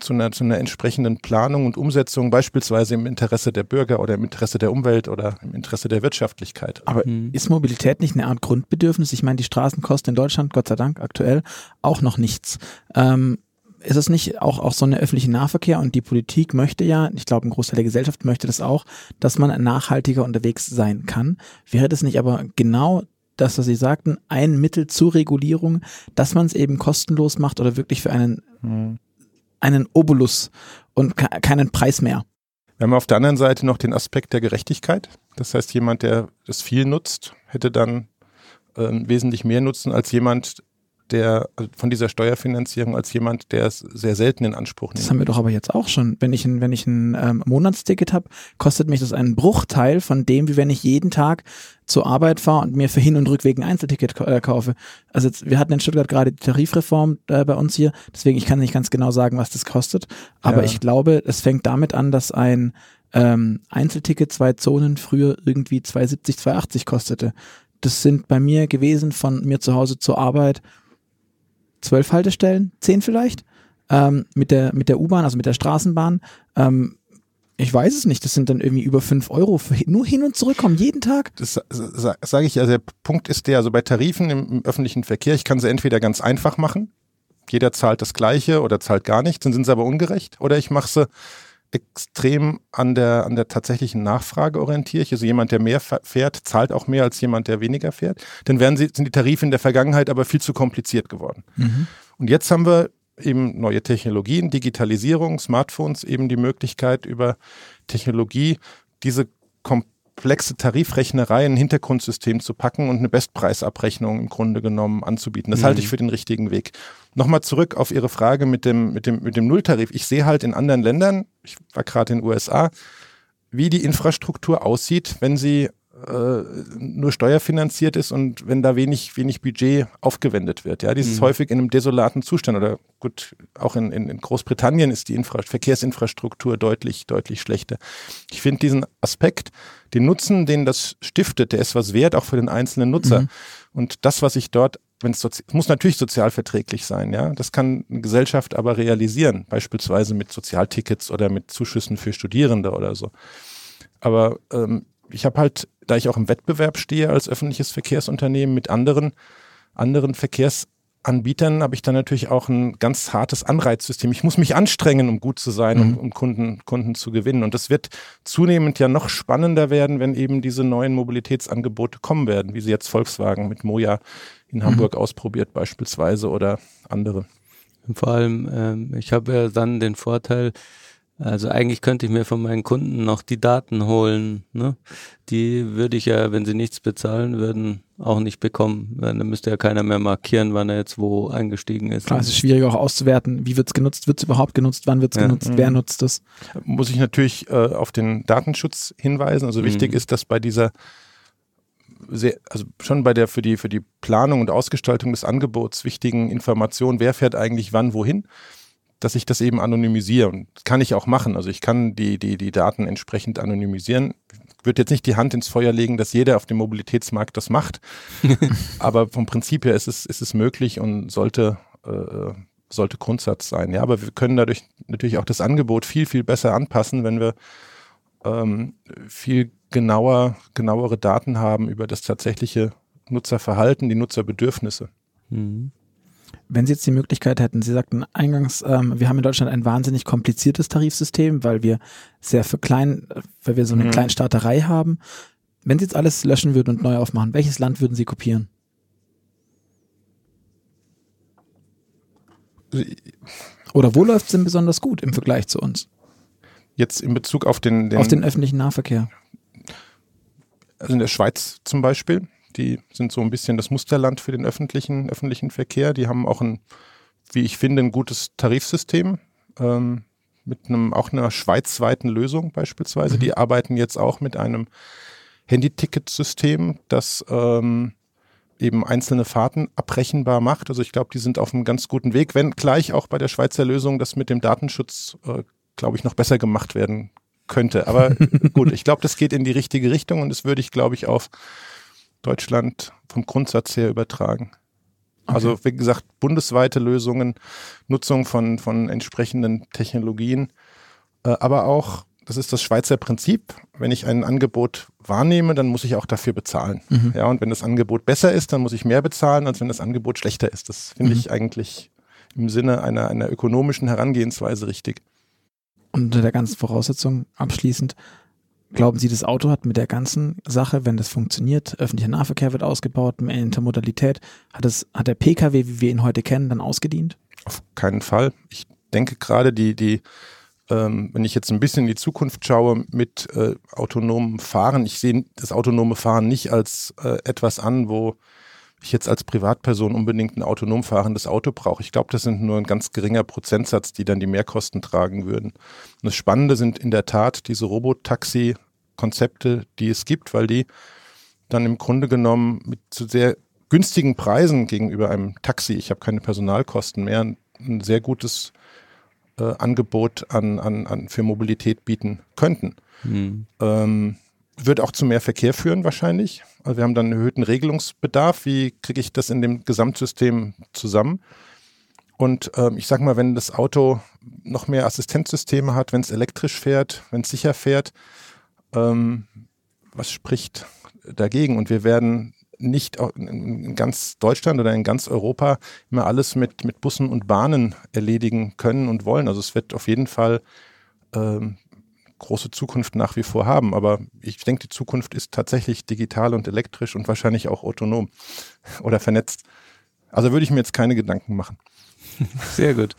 zu einer, zu einer entsprechenden Planung und Umsetzung, beispielsweise im Interesse der Bürger oder im Interesse der Umwelt oder im Interesse der Wirtschaftlichkeit. Aber mhm. ist Mobilität nicht eine Art Grundbedürfnis? Ich meine, die Straßen kosten in Deutschland, Gott sei Dank, aktuell auch noch nichts. Ähm, ist es nicht auch, auch so eine öffentliche Nahverkehr und die Politik möchte ja, ich glaube, ein Großteil der Gesellschaft möchte das auch, dass man nachhaltiger unterwegs sein kann. Wäre das nicht aber genau das, was Sie sagten, ein Mittel zur Regulierung, dass man es eben kostenlos macht oder wirklich für einen hm einen Obolus und keinen Preis mehr. Wir haben auf der anderen Seite noch den Aspekt der Gerechtigkeit. Das heißt, jemand, der das viel nutzt, hätte dann äh, wesentlich mehr Nutzen als jemand, der also von dieser Steuerfinanzierung als jemand, der es sehr selten in Anspruch nimmt. Das haben wir doch aber jetzt auch schon. Wenn ich ein, wenn ich ein ähm, Monatsticket habe, kostet mich das einen Bruchteil von dem, wie wenn ich jeden Tag zur Arbeit fahre und mir für Hin- und Rückweg ein Einzelticket äh, kaufe. Also jetzt, wir hatten in Stuttgart gerade die Tarifreform äh, bei uns hier, deswegen ich kann nicht ganz genau sagen, was das kostet. Aber ja. ich glaube, es fängt damit an, dass ein ähm, Einzelticket zwei Zonen früher irgendwie 2,70, 2,80 kostete. Das sind bei mir gewesen von mir zu Hause zur Arbeit zwölf Haltestellen, zehn vielleicht, ähm, mit der, mit der U-Bahn, also mit der Straßenbahn. Ähm, ich weiß es nicht, das sind dann irgendwie über fünf Euro für nur hin und zurückkommen, jeden Tag. Das sage ich, also der Punkt ist der, also bei Tarifen im, im, öffentlichen Verkehr, ich kann sie entweder ganz einfach machen, jeder zahlt das Gleiche oder zahlt gar nichts, dann sind sie aber ungerecht, oder ich mache sie extrem an der, an der tatsächlichen Nachfrage orientiere ich. Also jemand, der mehr fährt, zahlt auch mehr als jemand, der weniger fährt. Dann werden sie, sind die Tarife in der Vergangenheit aber viel zu kompliziert geworden. Mhm. Und jetzt haben wir eben neue Technologien, Digitalisierung, Smartphones, eben die Möglichkeit über Technologie diese komplexen komplexe Tarifrechnerei in ein Hintergrundsystem zu packen und eine Bestpreisabrechnung im Grunde genommen anzubieten. Das mhm. halte ich für den richtigen Weg. Nochmal zurück auf Ihre Frage mit dem, mit dem, mit dem Nulltarif. Ich sehe halt in anderen Ländern, ich war gerade in den USA, wie die Infrastruktur aussieht, wenn sie äh, nur steuerfinanziert ist und wenn da wenig, wenig Budget aufgewendet wird. Ja, dieses mhm. häufig in einem desolaten Zustand oder gut, auch in, in, in Großbritannien ist die Infra Verkehrsinfrastruktur deutlich, deutlich schlechter. Ich finde diesen Aspekt, den Nutzen, den das stiftet, der ist was wert, auch für den einzelnen Nutzer. Mhm. Und das, was ich dort wenn es muss natürlich sozialverträglich sein, ja. Das kann eine Gesellschaft aber realisieren, beispielsweise mit Sozialtickets oder mit Zuschüssen für Studierende oder so. Aber ähm, ich habe halt, da ich auch im Wettbewerb stehe als öffentliches Verkehrsunternehmen mit anderen, anderen Verkehrsanbietern, habe ich dann natürlich auch ein ganz hartes Anreizsystem. Ich muss mich anstrengen, um gut zu sein, mhm. um, um Kunden, Kunden zu gewinnen. Und das wird zunehmend ja noch spannender werden, wenn eben diese neuen Mobilitätsangebote kommen werden, wie sie jetzt Volkswagen mit Moja in Hamburg mhm. ausprobiert beispielsweise oder andere. Vor allem, ähm, ich habe ja dann den Vorteil, also eigentlich könnte ich mir von meinen Kunden noch die Daten holen. Ne? Die würde ich ja, wenn sie nichts bezahlen würden, auch nicht bekommen. Dann müsste ja keiner mehr markieren, wann er jetzt wo eingestiegen ist. Klar, es ist schwierig auch auszuwerten, wie wird es genutzt, wird es überhaupt genutzt, wann wird es ja. genutzt, mhm. wer nutzt es. Muss ich natürlich äh, auf den Datenschutz hinweisen. Also wichtig mhm. ist, dass bei dieser sehr, also schon bei der für die, für die Planung und Ausgestaltung des Angebots wichtigen Informationen, wer fährt eigentlich wann wohin, dass ich das eben anonymisiere. Und kann ich auch machen. Also ich kann die, die, die Daten entsprechend anonymisieren. Ich würde jetzt nicht die Hand ins Feuer legen, dass jeder auf dem Mobilitätsmarkt das macht. aber vom Prinzip her ist es, ist es möglich und sollte, äh, sollte Grundsatz sein. Ja, aber wir können dadurch natürlich auch das Angebot viel, viel besser anpassen, wenn wir ähm, viel genauer, genauere Daten haben über das tatsächliche Nutzerverhalten, die Nutzerbedürfnisse. Mhm. Wenn Sie jetzt die Möglichkeit hätten, Sie sagten eingangs, ähm, wir haben in Deutschland ein wahnsinnig kompliziertes Tarifsystem, weil wir sehr für klein, weil wir so eine mhm. Kleinstaaterei haben. Wenn Sie jetzt alles löschen würden und neu aufmachen, welches Land würden Sie kopieren? Oder wo läuft es denn besonders gut im Vergleich zu uns? Jetzt in Bezug auf den, den auf den öffentlichen Nahverkehr. Also in der Schweiz zum Beispiel die sind so ein bisschen das Musterland für den öffentlichen, öffentlichen Verkehr. Die haben auch ein wie ich finde, ein gutes Tarifsystem. Ähm, mit einem auch einer schweizweiten Lösung beispielsweise. Mhm. Die arbeiten jetzt auch mit einem Handy-Ticket-System, das ähm, eben einzelne Fahrten abbrechenbar macht. Also ich glaube, die sind auf einem ganz guten Weg, wenn gleich auch bei der Schweizer Lösung das mit dem Datenschutz, äh, glaube ich, noch besser gemacht werden könnte. Aber gut, ich glaube, das geht in die richtige Richtung und das würde ich, glaube ich, auf Deutschland vom Grundsatz her übertragen. Also wie gesagt, bundesweite Lösungen, Nutzung von, von entsprechenden Technologien, äh, aber auch, das ist das Schweizer Prinzip, wenn ich ein Angebot wahrnehme, dann muss ich auch dafür bezahlen. Mhm. Ja, und wenn das Angebot besser ist, dann muss ich mehr bezahlen, als wenn das Angebot schlechter ist. Das finde mhm. ich eigentlich im Sinne einer, einer ökonomischen Herangehensweise richtig. Und unter der ganzen Voraussetzung abschließend, Glauben Sie, das Auto hat mit der ganzen Sache, wenn das funktioniert, öffentlicher Nahverkehr wird ausgebaut, mehr Intermodalität, hat, es, hat der Pkw, wie wir ihn heute kennen, dann ausgedient? Auf keinen Fall. Ich denke gerade die, die, ähm, wenn ich jetzt ein bisschen in die Zukunft schaue mit äh, autonomem Fahren, ich sehe das autonome Fahren nicht als äh, etwas an, wo ich jetzt als Privatperson unbedingt ein autonom fahrendes Auto brauche. Ich glaube, das sind nur ein ganz geringer Prozentsatz, die dann die Mehrkosten tragen würden. Und das Spannende sind in der Tat diese Robotaxi-Konzepte, die es gibt, weil die dann im Grunde genommen mit zu sehr günstigen Preisen gegenüber einem Taxi, ich habe keine Personalkosten mehr, ein, sehr gutes äh, Angebot an, an, an für Mobilität bieten könnten. Hm. Ähm, wird auch zu mehr Verkehr führen wahrscheinlich. Also wir haben dann einen erhöhten Regelungsbedarf. Wie kriege ich das in dem Gesamtsystem zusammen? Und ähm, ich sage mal, wenn das Auto noch mehr Assistenzsysteme hat, wenn es elektrisch fährt, wenn es sicher fährt, ähm, was spricht dagegen? Und wir werden nicht in ganz Deutschland oder in ganz Europa immer alles mit, mit Bussen und Bahnen erledigen können und wollen. Also es wird auf jeden Fall ähm, große Zukunft nach wie vor haben. Aber ich denke, die Zukunft ist tatsächlich digital und elektrisch und wahrscheinlich auch autonom oder vernetzt. Also würde ich mir jetzt keine Gedanken machen. Sehr gut.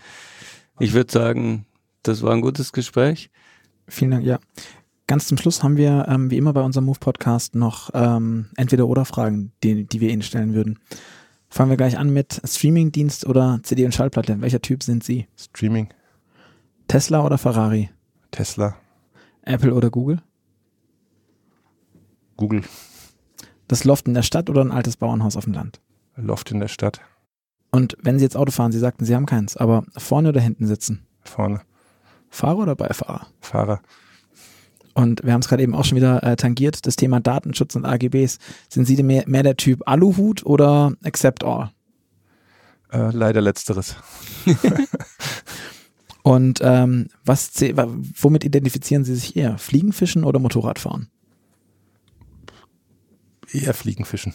Ich würde sagen, das war ein gutes Gespräch. Vielen Dank, ja. Ganz zum Schluss haben wir, ähm, wie immer bei unserem Move-Podcast, noch ähm, entweder oder Fragen, die, die wir Ihnen stellen würden. Fangen wir gleich an mit Streaming-Dienst oder CD und Schallplatte. Welcher Typ sind Sie? Streaming. Tesla oder Ferrari? Tesla. Apple oder Google? Google. Das Loft in der Stadt oder ein altes Bauernhaus auf dem Land? Loft in der Stadt. Und wenn Sie jetzt Auto fahren, Sie sagten, Sie haben keins, aber vorne oder hinten sitzen? Vorne. Fahrer oder Beifahrer? Fahrer. Und wir haben es gerade eben auch schon wieder äh, tangiert, das Thema Datenschutz und AGBs. Sind Sie mehr, mehr der Typ Aluhut oder Accept All? Äh, leider letzteres. Und ähm, was, womit identifizieren Sie sich eher? Fliegenfischen oder Motorradfahren? Eher Fliegenfischen.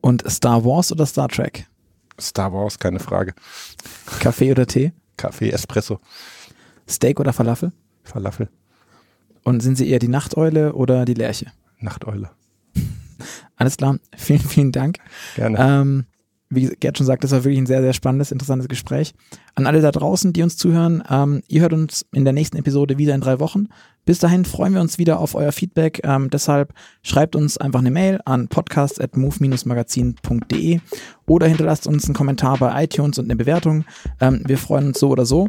Und Star Wars oder Star Trek? Star Wars, keine Frage. Kaffee oder Tee? Kaffee, Espresso. Steak oder Falafel? Falafel. Und sind Sie eher die Nachteule oder die Lerche? Nachteule. Alles klar. Vielen, vielen Dank. Gerne. Ähm, wie Gerd schon sagt, das war wirklich ein sehr, sehr spannendes, interessantes Gespräch. An alle da draußen, die uns zuhören, ähm, ihr hört uns in der nächsten Episode wieder in drei Wochen. Bis dahin freuen wir uns wieder auf euer Feedback. Ähm, deshalb schreibt uns einfach eine Mail an podcast.move-magazin.de oder hinterlasst uns einen Kommentar bei iTunes und eine Bewertung. Ähm, wir freuen uns so oder so.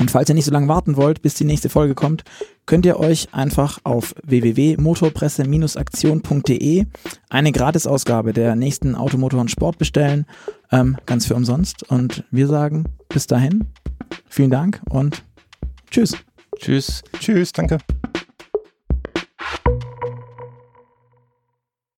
Und falls ihr nicht so lange warten wollt, bis die nächste Folge kommt, könnt ihr euch einfach auf www.motorpresse-aktion.de eine Gratisausgabe der nächsten Automotor und Sport bestellen, ähm, ganz für umsonst. Und wir sagen bis dahin, vielen Dank und tschüss. Tschüss. Tschüss, danke.